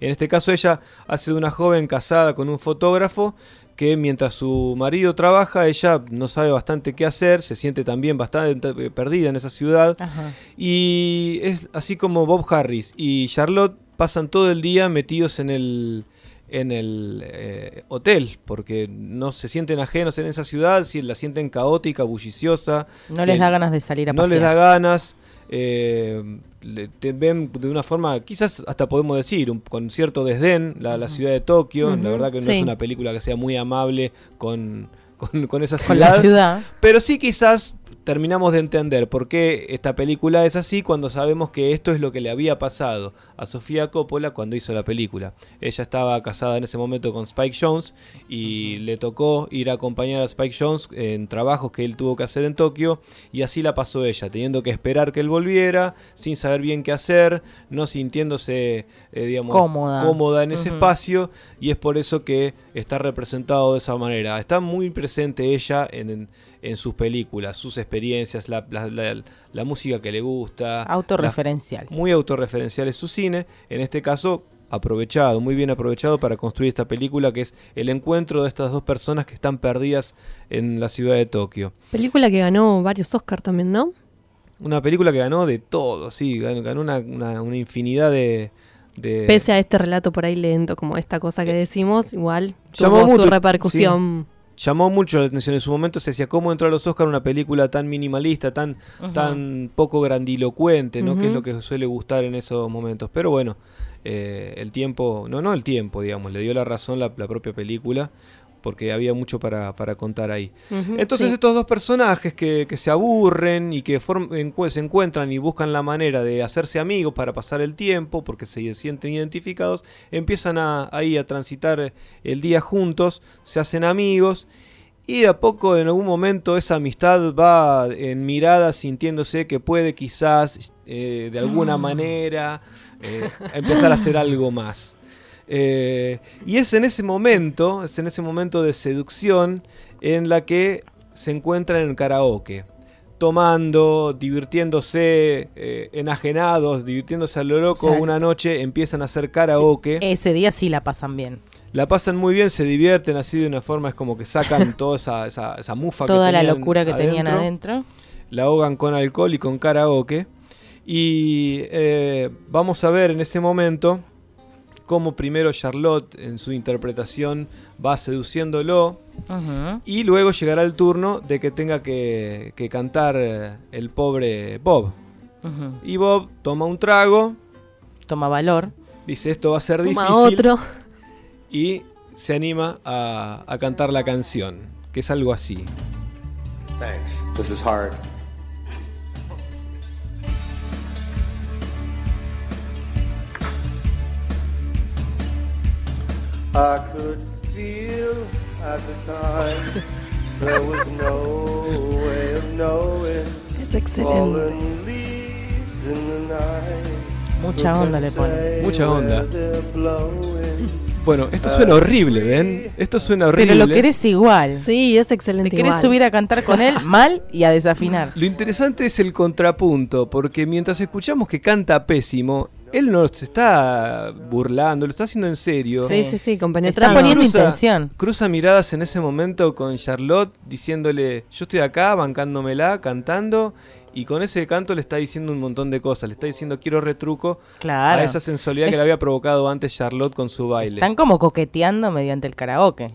En este caso ella hace de una joven casada con un fotógrafo que mientras su marido trabaja, ella no sabe bastante qué hacer, se siente también bastante eh, perdida en esa ciudad. Ajá. Y es así como Bob Harris y Charlotte pasan todo el día metidos en el en el eh, hotel porque no se sienten ajenos en esa ciudad, si la sienten caótica, bulliciosa, No les que da ganas de salir a no pasear. les da ganas, eh, le- te ven de una forma, quizás hasta podemos decir, un- con cierto desdén, la, la ciudad de Tokio. La verdad que no sí. es una película que sea muy amable con, con, con esa ciudad. Con la ciudad. Pero sí quizás terminamos de entender por qué esta película es así cuando sabemos que esto es lo que le había pasado a Sofía Coppola cuando hizo la película. Ella estaba casada en ese momento con Spike Jones y le tocó ir a acompañar a Spike Jones en trabajos que él tuvo que hacer en Tokio y así la pasó ella, teniendo que esperar que él volviera, sin saber bien qué hacer, no sintiéndose, eh, digamos, Cómoda. cómoda en ese espacio y es por eso que está representado de esa manera. Está muy presente ella en, en- en sus películas, sus experiencias, la, la- la- la música que le gusta. Autorreferencial. la- muy autorreferencial es su cine. En este caso, aprovechado, muy bien aprovechado para construir esta película que es el encuentro de estas dos personas que están perdidas en la ciudad de Tokio. Película que ganó varios Oscars también, ¿no? Una película que ganó de todo, sí, ganó, una, una- una infinidad de... de- Pese a este relato por ahí lento, como esta cosa que decimos, igual Llamó tuvo su mucho- repercusión. Llamó mucho la atención en su momento. Se decía cómo entró a los Oscars una película tan minimalista, tan, tan poco grandilocuente, ¿no? Que es lo que suele gustar en esos momentos. Pero bueno, eh, el tiempo, no, no el tiempo, digamos, le dio la razón la, la propia película. Porque había mucho para, para contar ahí. Entonces sí. estos dos personajes que, que se aburren y que se encuentran y buscan la manera de hacerse amigos para pasar el tiempo, porque se sienten identificados, empiezan a, ahí a transitar el día juntos, se hacen amigos y de a poco en algún momento esa amistad va en mirada sintiéndose que puede quizás eh, de alguna manera eh, empezar a hacer algo más. Eh, y es en ese momento, es en ese momento de seducción en la que se encuentran en karaoke, tomando, divirtiéndose, eh, enajenados, divirtiéndose a lo loco. O sea, una noche empiezan a hacer karaoke, Ese día sí la pasan bien. la pasan muy bien, se divierten así de una forma, es como que sacan [LAUGHS] toda esa, esa, esa mufa que Toda la tenían locura que tenían adentro. la ahogan con alcohol y con karaoke. Y eh, vamos a ver en ese momento cómo primero Charlotte en su interpretación va seduciéndolo y luego llegará el turno de que tenga que, que cantar eh, el pobre Bob. Y Bob toma un trago, Toma valor. dice esto va a ser Toma difícil otro. y se anima a, a cantar la canción, que es algo así. Thanks. This is hard. I could feel at the time [LAUGHS] there was no way of knowing. Es excelente. Fallen leaves in the night. Mucha onda le pone. Mucha onda. Bueno, esto suena horrible, ¿ven? Esto suena horrible. Pero lo querés igual. Sí, es excelente. Te querés igual. subir a cantar con él [LAUGHS] mal y a desafinar. Lo interesante es el contrapunto, porque mientras escuchamos que canta pésimo, él no se está burlando, lo está haciendo en serio. Sí, sí, sí, Está compenetrando. poniendo Cruza- intención. Cruza miradas en ese momento con Charlotte diciéndole, yo estoy acá bancándomela, cantando, y con ese canto le está diciendo un montón de cosas, le está diciendo quiero retruco Claro. a esa sensualidad que le había provocado antes Charlotte con su baile. Están como coqueteando mediante el karaoke.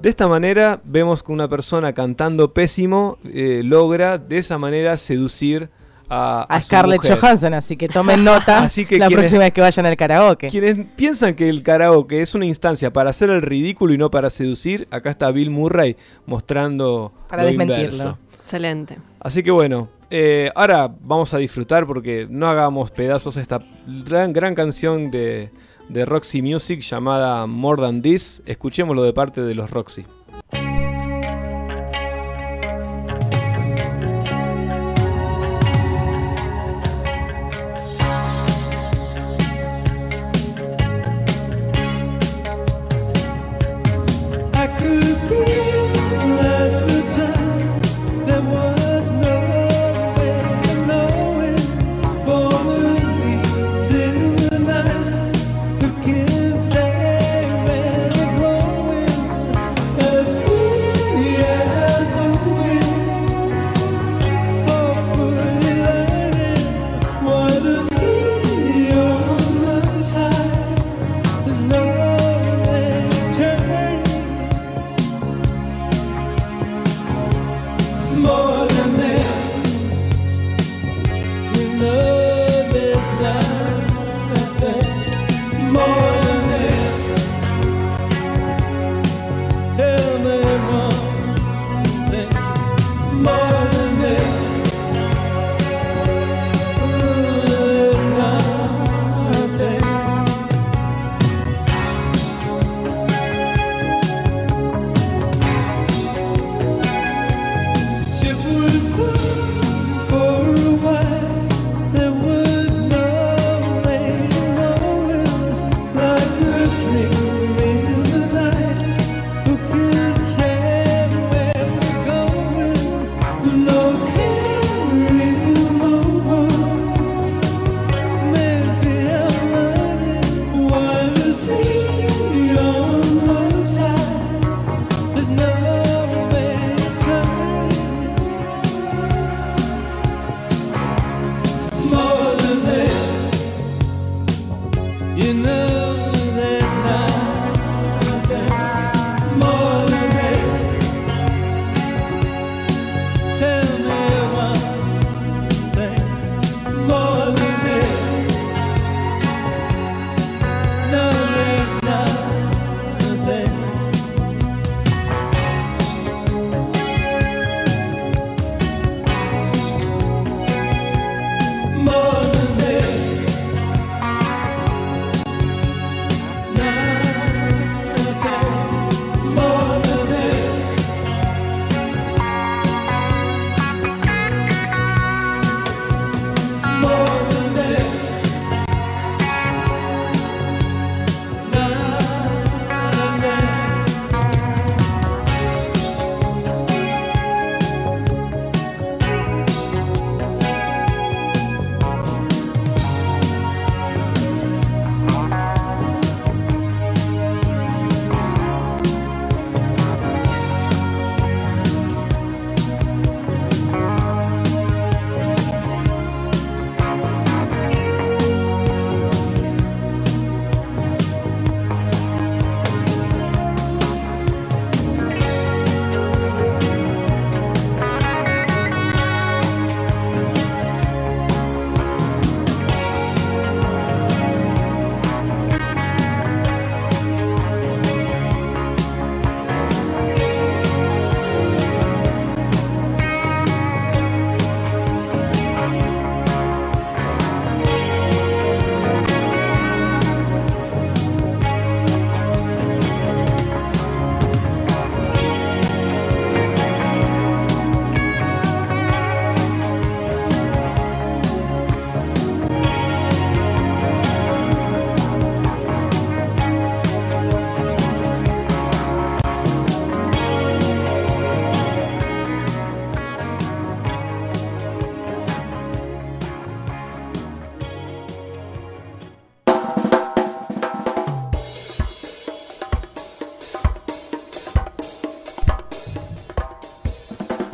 De esta manera vemos que una persona cantando pésimo eh, logra de esa manera seducir a, Scarlett mujer. Johansson, así que tomen [LAUGHS] nota Así que la quienes- próxima vez que vayan al karaoke. Quienes piensan que el karaoke es una instancia para hacer el ridículo y no para seducir, acá está Bill Murray mostrando Para lo desmentirlo. inverso. Excelente. Así que bueno, eh, ahora vamos a disfrutar porque no hagamos pedazos esta gran, gran canción de, de Roxy Music llamada More Than This. Escuchémoslo de parte de los Roxy.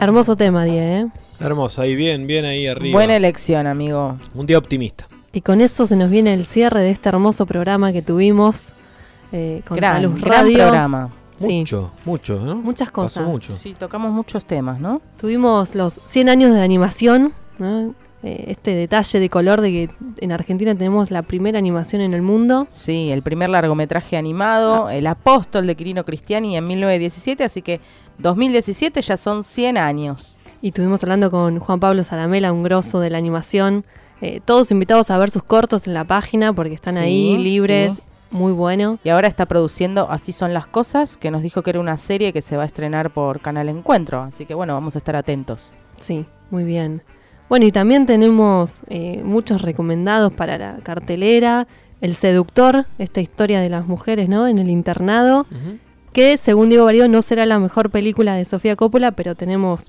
Hermoso tema, Die, ¿eh? Hermoso, ahí bien, bien ahí arriba. Buena elección, amigo. Un día optimista. Y con eso se nos viene el cierre de este hermoso programa que tuvimos eh, con Gran, Luz gran Radio. programa. Sí, Mucho, mucho, ¿no? muchas Pasó cosas. mucho. Sí, tocamos muchos temas, ¿no? Tuvimos los 100 años de animación, ¿no? Eh, este detalle de color de que en Argentina tenemos la primera animación en el mundo. Sí, el primer largometraje animado, El Apóstol de Quirino Cristiani en 1917, así que 2017 ya son 100 años. Y estuvimos hablando con Juan Pablo Saramela, un grosso de la animación. Eh, todos invitados a ver sus cortos en la página porque están Sí, ahí libres. sí. Muy bueno. Y ahora está produciendo Así son las cosas, que nos dijo que era una serie que se va a estrenar por Canal Encuentro, así que bueno, vamos a estar atentos. Sí, muy bien. Bueno, y también tenemos eh, muchos recomendados para la cartelera. El Seductor, esta historia de las mujeres, ¿no? En el internado. Que según Diego Barío no será la mejor película de Sofía Coppola, pero tenemos,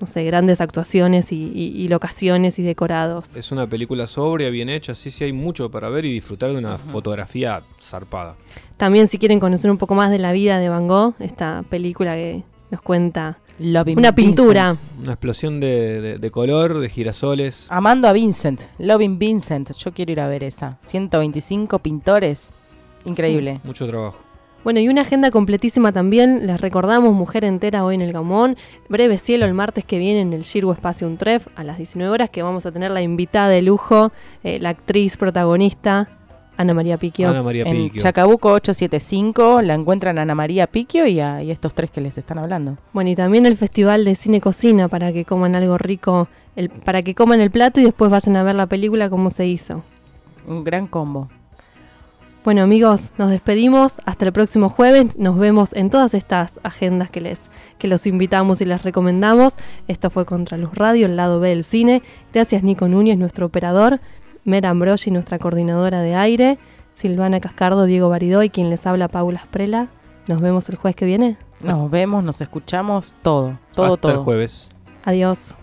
no sé, grandes actuaciones y, y- y locaciones y decorados. Es una película sobria, bien hecha, sí, sí, hay mucho para ver y disfrutar de una fotografía zarpada. También si quieren conocer un poco más de la vida de Van Gogh, esta película que nos cuenta Loving una pintura. Vincent. Una explosión de, de- de color, de girasoles. Amando a Vincent, Loving Vincent, yo quiero ir a ver esa. 125 pintores, increíble. Mucho trabajo. Bueno, y una agenda completísima también. Les recordamos Mujer Entera hoy en el Gamón. Breve Cielo el martes que viene en el Shirgo Espacio Untref a las 19 horas, que vamos a tener la invitada de lujo, eh, la actriz protagonista, Ana María Piquio. Ana María En Piquio. Chacabuco 875 la encuentran a Ana María Piquio y a y estos tres que les están hablando. Bueno, y también el Festival de Cine Cocina para que coman algo rico, el, para que coman el plato y después vayan a ver la película cómo se hizo. Un gran combo. Bueno amigos, nos despedimos. Hasta el próximo jueves. Nos vemos en todas estas agendas que les que los invitamos y les recomendamos. Esto fue Contraluz Radio, el lado B del cine. Gracias Nico Núñez, nuestro operador. Mera Ambrosi, nuestra coordinadora de aire. Silvana Cascardo, Diego Baridó y quien les habla, Paula Sprela. Nos vemos el jueves que viene. Nos vemos, nos escuchamos, todo, todo, Hasta el todo. jueves. Adiós.